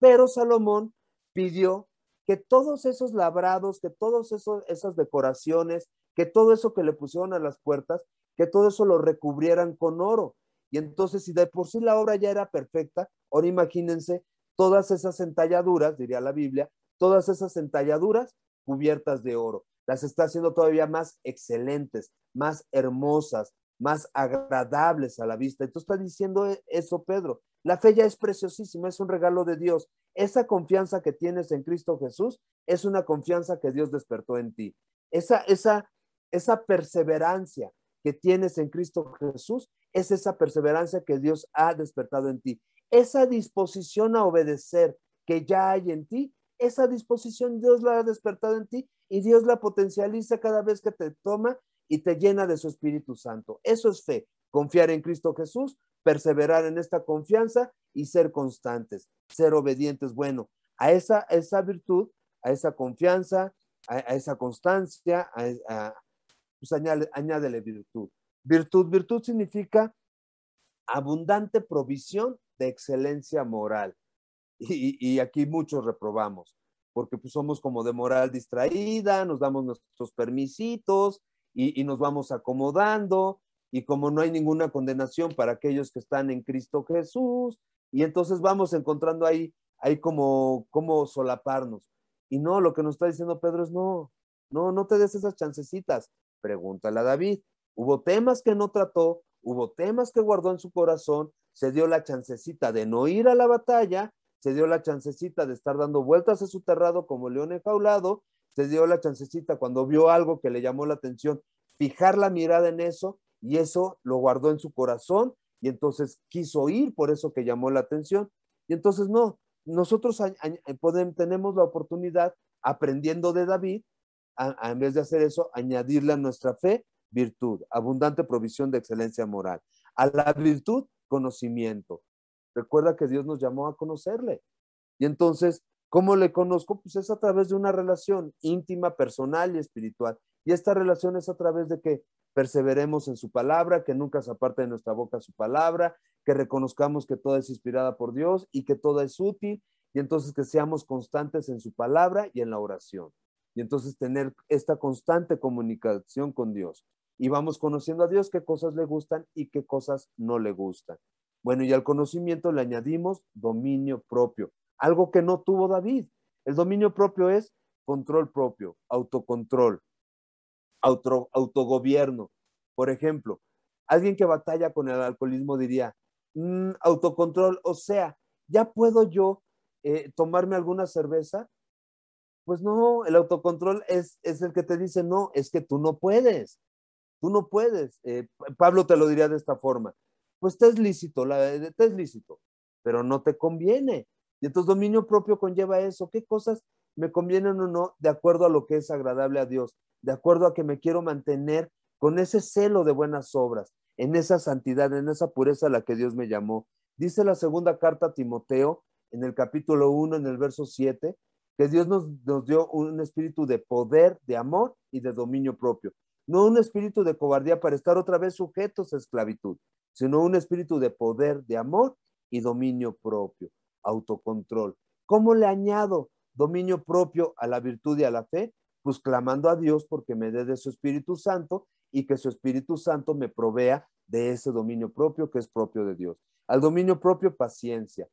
Pero Salomón pidió que todos esos labrados, que todas esas decoraciones, que todo eso que le pusieron a las puertas, que todo eso lo recubrieran con oro. Y entonces, si de por sí la obra ya era perfecta, ahora imagínense todas esas entalladuras, diría la Biblia, todas esas entalladuras cubiertas de oro. Las está haciendo todavía más excelentes, más hermosas, más agradables a la vista. Entonces está diciendo eso Pedro. La fe ya es preciosísima, es un regalo de Dios. Esa confianza que tienes en Cristo Jesús es una confianza que Dios despertó en ti. Esa, esa, esa perseverancia que tienes en Cristo Jesús es esa perseverancia que Dios ha despertado en ti. Esa disposición a obedecer que ya hay en ti esa disposición Dios la ha despertado en ti y Dios la potencializa cada vez que te toma y te llena de su Espíritu Santo. Eso es fe, confiar en Cristo Jesús, perseverar en esta confianza y ser constantes, ser obedientes. Bueno, a esa, esa virtud, a esa confianza, a, esa constancia, a, pues añádele virtud. Virtud, virtud significa abundante provisión de excelencia moral. Y, aquí muchos reprobamos, porque pues somos como de moral distraída, nos damos nuestros permisitos y, nos vamos acomodando, y como no hay ninguna condenación para aquellos que están en Cristo Jesús, y entonces vamos encontrando ahí, ahí como, como solaparnos. Y no, lo que nos está diciendo Pedro es no, no, no te des esas chancecitas. Pregúntale a David. Hubo temas que no trató, hubo temas que guardó en su corazón, se dio la chancecita de no ir a la batalla se dio la chancecita de estar dando vueltas a su terrado como león enjaulado, se dio la chancecita cuando vio algo que le llamó la atención, fijar la mirada en eso y eso lo guardó en su corazón y entonces quiso ir por eso que llamó la atención. Y entonces no, nosotros tenemos la oportunidad, aprendiendo de David, en vez de hacer eso, añadirle a nuestra fe virtud, abundante provisión de excelencia moral. A la virtud, conocimiento. Recuerda que Dios nos llamó a conocerle. Y entonces, ¿cómo le conozco? Pues es a través de una relación íntima, personal y espiritual. Y esta relación es a través de que perseveremos en su palabra, que nunca se aparte de nuestra boca su palabra, que reconozcamos que toda es inspirada por Dios y que toda es útil y entonces que seamos constantes en su palabra y en la oración. Y entonces tener esta constante comunicación con Dios. Y vamos conociendo a Dios qué cosas le gustan y qué cosas no le gustan. Bueno, y al conocimiento le añadimos dominio propio, algo que no tuvo David. El dominio propio es control propio, autocontrol, auto, autogobierno. Por ejemplo, alguien que batalla con el alcoholismo diría, mm, autocontrol, o sea, ¿ya puedo yo eh, tomarme alguna cerveza? Pues no, el autocontrol es, es, el que te dice, no, es que tú no puedes, tú no puedes. Eh, Pablo te lo diría de esta forma, pues te es lícito, la, te es lícito, pero no te conviene. Y entonces dominio propio conlleva eso, qué cosas me convienen o no de acuerdo a lo que es agradable a Dios, de acuerdo a que me quiero mantener con ese celo de buenas obras, en esa santidad, en esa pureza a la que Dios me llamó. Dice la segunda carta a Timoteo, en el capítulo 1, en el verso 7, que Dios nos, nos, dio un espíritu de poder, de amor y de dominio propio. No un espíritu de cobardía para estar otra vez sujetos a esclavitud, sino un espíritu de poder, de amor y dominio propio, autocontrol. ¿Cómo le añado dominio propio a la virtud y a la fe? Pues clamando a Dios porque me dé de su Espíritu Santo y que su Espíritu Santo me provea de ese dominio propio que es propio de Dios. Al dominio propio, paciencia.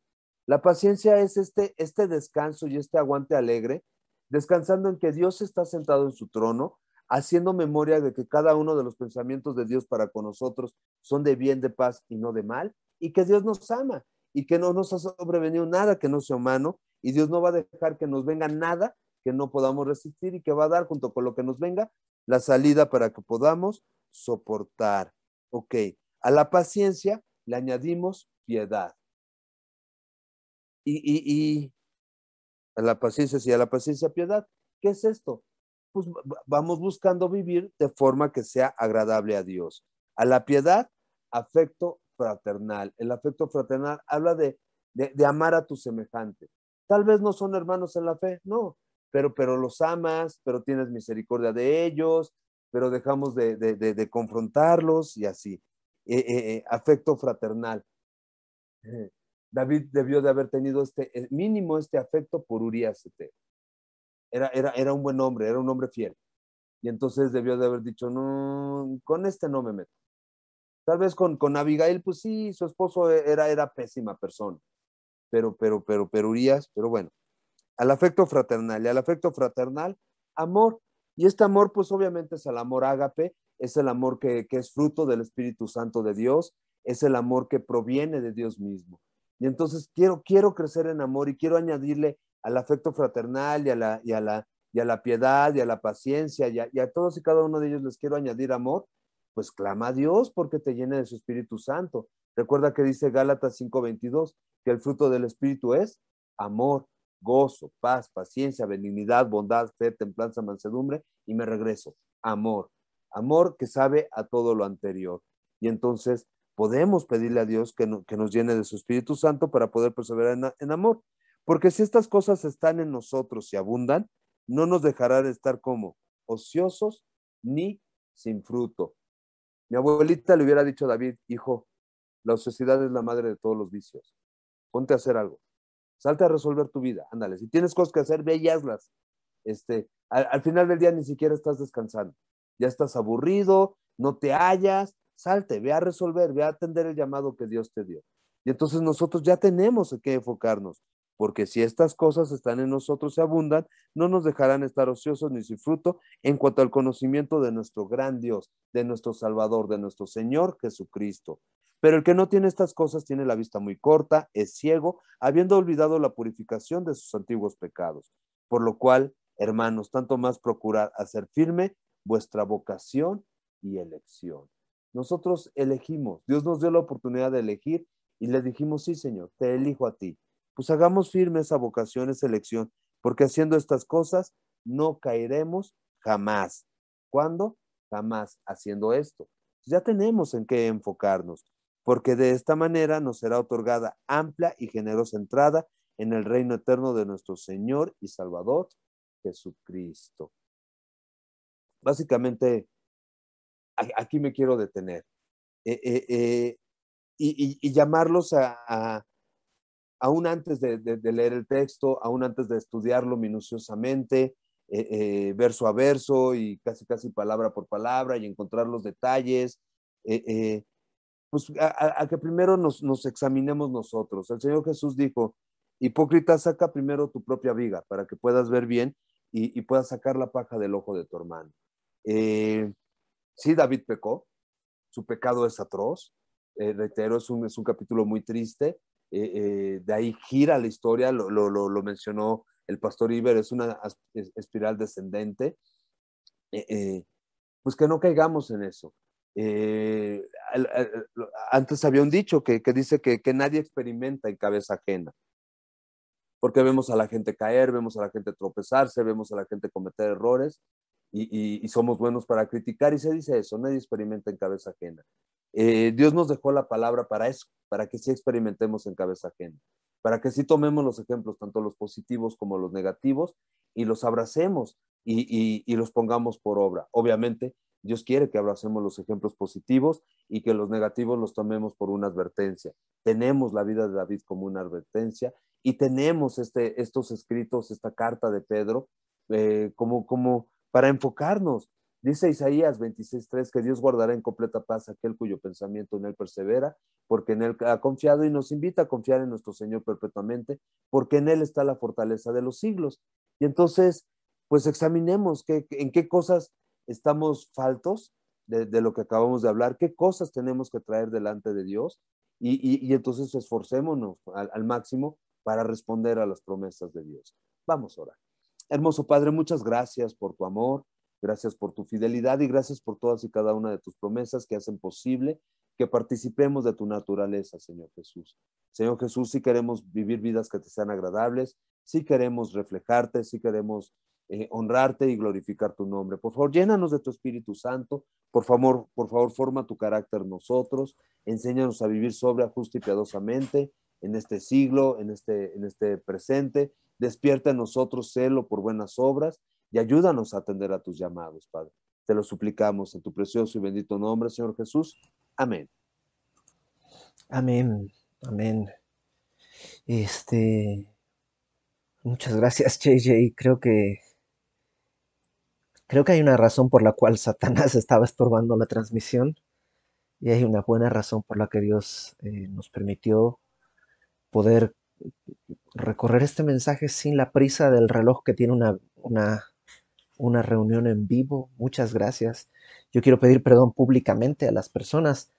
La paciencia es este, este descanso y este aguante alegre, descansando en que Dios está sentado en su trono, haciendo memoria de que cada uno de los pensamientos de Dios para con nosotros son de bien, de paz y no de mal, y que Dios nos ama y que no nos ha sobrevenido nada que no sea humano, y Dios no va a dejar que nos venga nada que no podamos resistir y que va a dar junto con lo que nos venga la salida para que podamos soportar. Ok, a la paciencia le añadimos piedad. Y, a la paciencia, sí, a la paciencia piedad. ¿Qué es esto? pues vamos buscando vivir de forma que sea agradable a Dios. A la piedad, afecto fraternal. El afecto fraternal habla de, de, amar a tu semejante. Tal vez no son hermanos en la fe, no, pero, pero los amas, pero tienes misericordia de ellos, pero dejamos de, de confrontarlos y así. Eh, eh, eh, afecto fraternal. David debió de haber tenido este mínimo este afecto por Urias era, era, era un buen hombre, era un hombre fiel. Y entonces debió de haber dicho, no, con este no me meto. Tal vez con, con Abigail, pues sí, su esposo era, era pésima persona. Pero, pero, pero, pero Urias, pero bueno. Al afecto fraternal. Y al afecto fraternal, amor. Y este amor, pues obviamente es el amor ágape, es el amor que, que es fruto del Espíritu Santo de Dios, es el amor que proviene de Dios mismo. Y entonces quiero, quiero crecer en amor y quiero añadirle al afecto fraternal y a la, y a la, y a la piedad y a la paciencia y a, y a, todos y cada uno de ellos les quiero añadir amor, pues clama a Dios porque te llene de su Espíritu Santo. Recuerda que dice Gálatas 5:22 que el fruto del Espíritu es amor, gozo, paz, paciencia, benignidad, bondad, fe, templanza, mansedumbre y me regreso, amor, amor que sabe a todo lo anterior. Y entonces podemos pedirle a Dios que, no, que nos llene de su Espíritu Santo para poder perseverar en, amor. Porque si estas cosas están en nosotros y abundan, no nos dejará de estar como ociosos ni sin fruto. Mi abuelita le hubiera dicho a David, hijo, la ociosidad es la madre de todos los vicios. Ponte a hacer algo. Salte a resolver tu vida. Ándale. Si tienes cosas que hacer, ve y hazlas. Este, al final del día ni siquiera estás descansando. Ya estás aburrido, no te hallas. Salte, ve a resolver, ve a atender el llamado que Dios te dio. Y entonces nosotros ya tenemos que enfocarnos porque si estas cosas están en nosotros y abundan, no nos dejarán estar ociosos ni sin fruto en cuanto al conocimiento de nuestro gran Dios, de nuestro Salvador, de nuestro Señor Jesucristo. Pero el que no tiene estas cosas tiene la vista muy corta, es ciego, habiendo olvidado la purificación de sus antiguos pecados. Por lo cual, hermanos, tanto más procurar hacer firme vuestra vocación y elección. Nosotros elegimos, Dios nos dio la oportunidad de elegir y le dijimos, sí, Señor, te elijo a ti pues hagamos firme esa vocación, esa elección, porque haciendo estas cosas no caeremos jamás. ¿Cuándo? Jamás haciendo esto. Ya tenemos en qué enfocarnos, porque de esta manera nos será otorgada amplia y generosa entrada en el reino eterno de nuestro Señor y Salvador Jesucristo. Básicamente, aquí me quiero detener eh, eh, eh, y, llamarlos a aún antes de, leer el texto, aún antes de estudiarlo minuciosamente, eh, verso a verso y casi casi palabra por palabra y encontrar los detalles, pues a, que primero nos, nos, examinemos nosotros. El Señor Jesús dijo, hipócrita, saca primero tu propia viga para que puedas ver bien y, puedas sacar la paja del ojo de tu hermano. Sí, David pecó, su pecado es atroz, reitero, es un, es un capítulo muy triste, de ahí gira la historia, lo, lo, lo mencionó el pastor Iber, es una espiral descendente, pues que no caigamos en eso. Eh, antes había un dicho que, dice que, nadie experimenta en cabeza ajena, porque vemos a la gente caer, vemos a la gente tropezarse, vemos a la gente cometer errores y, somos buenos para criticar y se dice eso, nadie experimenta en cabeza ajena. Eh, Dios nos dejó la palabra para eso, para que sí experimentemos en cabeza ajena, para que sí tomemos los ejemplos, tanto los positivos como los negativos, y los abracemos y, y los pongamos por obra. Obviamente, Dios quiere que abracemos los ejemplos positivos y que los negativos los tomemos por una advertencia. Tenemos la vida de David como una advertencia y tenemos este, estos escritos, esta carta de Pedro, eh, como, como para enfocarnos. Dice Isaías 26.3 que Dios guardará en completa paz aquel cuyo pensamiento en él persevera, porque en él ha confiado y nos invita a confiar en nuestro Señor perpetuamente, porque en él está la fortaleza de los siglos. Y entonces, pues examinemos qué, en qué cosas estamos faltos de, lo que acabamos de hablar, qué cosas tenemos que traer delante de Dios y, entonces esforcémonos al, máximo para responder a las promesas de Dios. Vamos a orar. Hermoso Padre, muchas gracias por tu amor, gracias por tu fidelidad y gracias por todas y cada una de tus promesas que hacen posible que participemos de tu naturaleza, Señor Jesús. Señor Jesús, si queremos vivir vidas que te sean agradables, si queremos reflejarte, si queremos eh, honrarte y glorificar tu nombre. Por favor, llénanos de tu Espíritu Santo. Por favor, por favor, forma tu carácter nosotros. Enséñanos a vivir sobria, justa y piadosamente en este siglo, en este, en este presente. Despierta en nosotros celo por buenas obras y ayúdanos a atender a tus llamados, Padre. Te lo suplicamos en tu precioso y bendito nombre, Señor Jesús. Amén. Amén. Amén. Este, muchas gracias, JJ. Creo que Creo que hay una razón por la cual Satanás *laughs* estaba estorbando la transmisión y hay una buena razón por la que Dios eh, nos permitió poder recorrer este mensaje sin la prisa del reloj que tiene una, una, una reunión en vivo. Muchas gracias. Yo quiero pedir perdón públicamente a las personas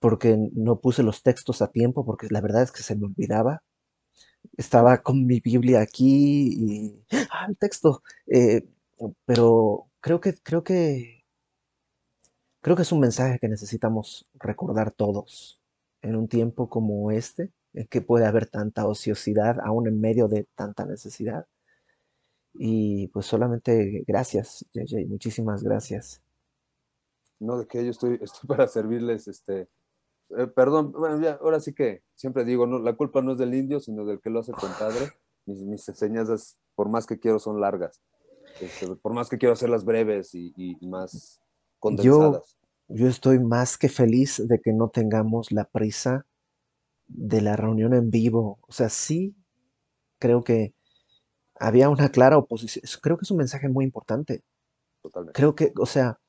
porque no puse los textos a tiempo, porque la verdad es que se me olvidaba. Estaba con mi Biblia aquí y... ¡Ah, el texto! Eh, pero creo que, creo que, creo que es un mensaje que necesitamos recordar todos en un tiempo como este, que puede haber tanta ociosidad aún en medio de tanta necesidad. Y pues solamente gracias, JJ, muchísimas gracias. No, de que yo estoy, *laughs* estoy para servirles, este, eh, perdón, bueno, ya, ahora sí que siempre digo, no, la culpa no es del indio, sino del que lo hace compadre. *sighs* Mis, mis enseñanzas, por más que quiero, son largas. Este, por más que quiero hacerlas breves y, más condensadas. Yo, yo estoy más que feliz de que no tengamos la prisa de la reunión en vivo. O sea, sí creo que había una clara oposición. Creo que es un mensaje muy importante. Totalmente. Creo que, o sea,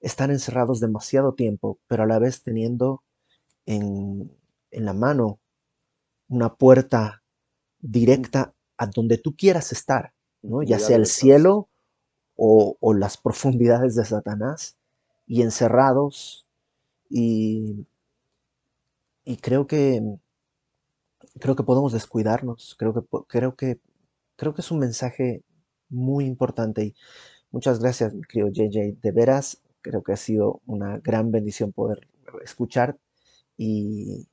están encerrados demasiado tiempo, pero a la vez teniendo en, en la mano una puerta directa a donde tú quieras estar ya sea el cielo o, las profundidades de Satanás y encerrados. Y, y creo que creo que podemos descuidarnos. Creo que, creo que, creo que es un mensaje muy importante. Y muchas gracias, mi querido JJ. De veras, creo que ha sido una gran bendición poder escuchar. Y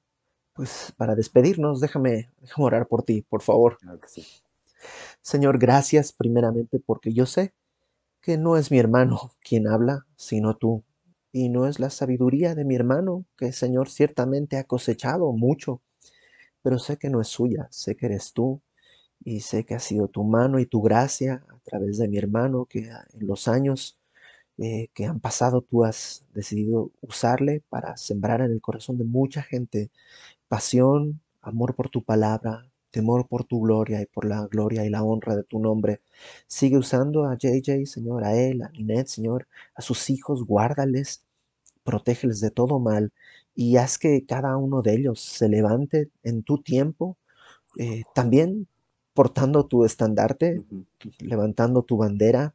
pues para despedirnos, déjame, déjame orar por ti, por favor. Señor, gracias primeramente porque yo sé que no es mi hermano quien habla, sino tú. Y no es la sabiduría de mi hermano, que Señor ciertamente ha cosechado mucho, pero sé que no es suya, sé que eres tú y sé que ha sido tu mano y tu gracia a través de mi hermano que en los años eh, que han pasado tú has decidido usarle para sembrar en el corazón de mucha gente pasión, amor por tu palabra, temor por tu gloria y por la gloria y la honra de tu nombre. Sigue usando a JJ, Señor, a él, a Linet, Señor, a sus hijos, guárdales, protégeles de todo mal y haz que cada uno de ellos se levante en tu tiempo, eh, también portando tu estandarte, levantando tu bandera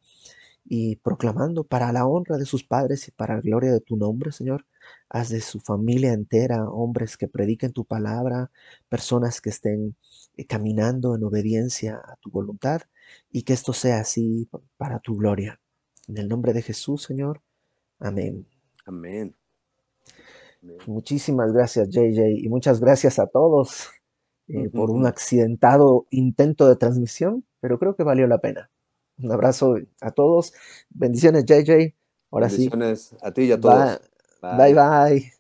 y proclamando para la honra de sus padres y para la gloria de tu nombre, Señor. Haz de su familia entera hombres que prediquen tu palabra, personas que estén eh, caminando en obediencia a tu voluntad y que esto sea así para tu gloria. En el nombre de Jesús, Señor. Amén. Amén. Muchísimas gracias, JJ, y muchas gracias a todos eh, por un accidentado intento de transmisión, pero creo que valió la pena. Un abrazo a todos. Bendiciones, JJ. Ahora Bendiciones a ti y a todos. bye. bye. bye.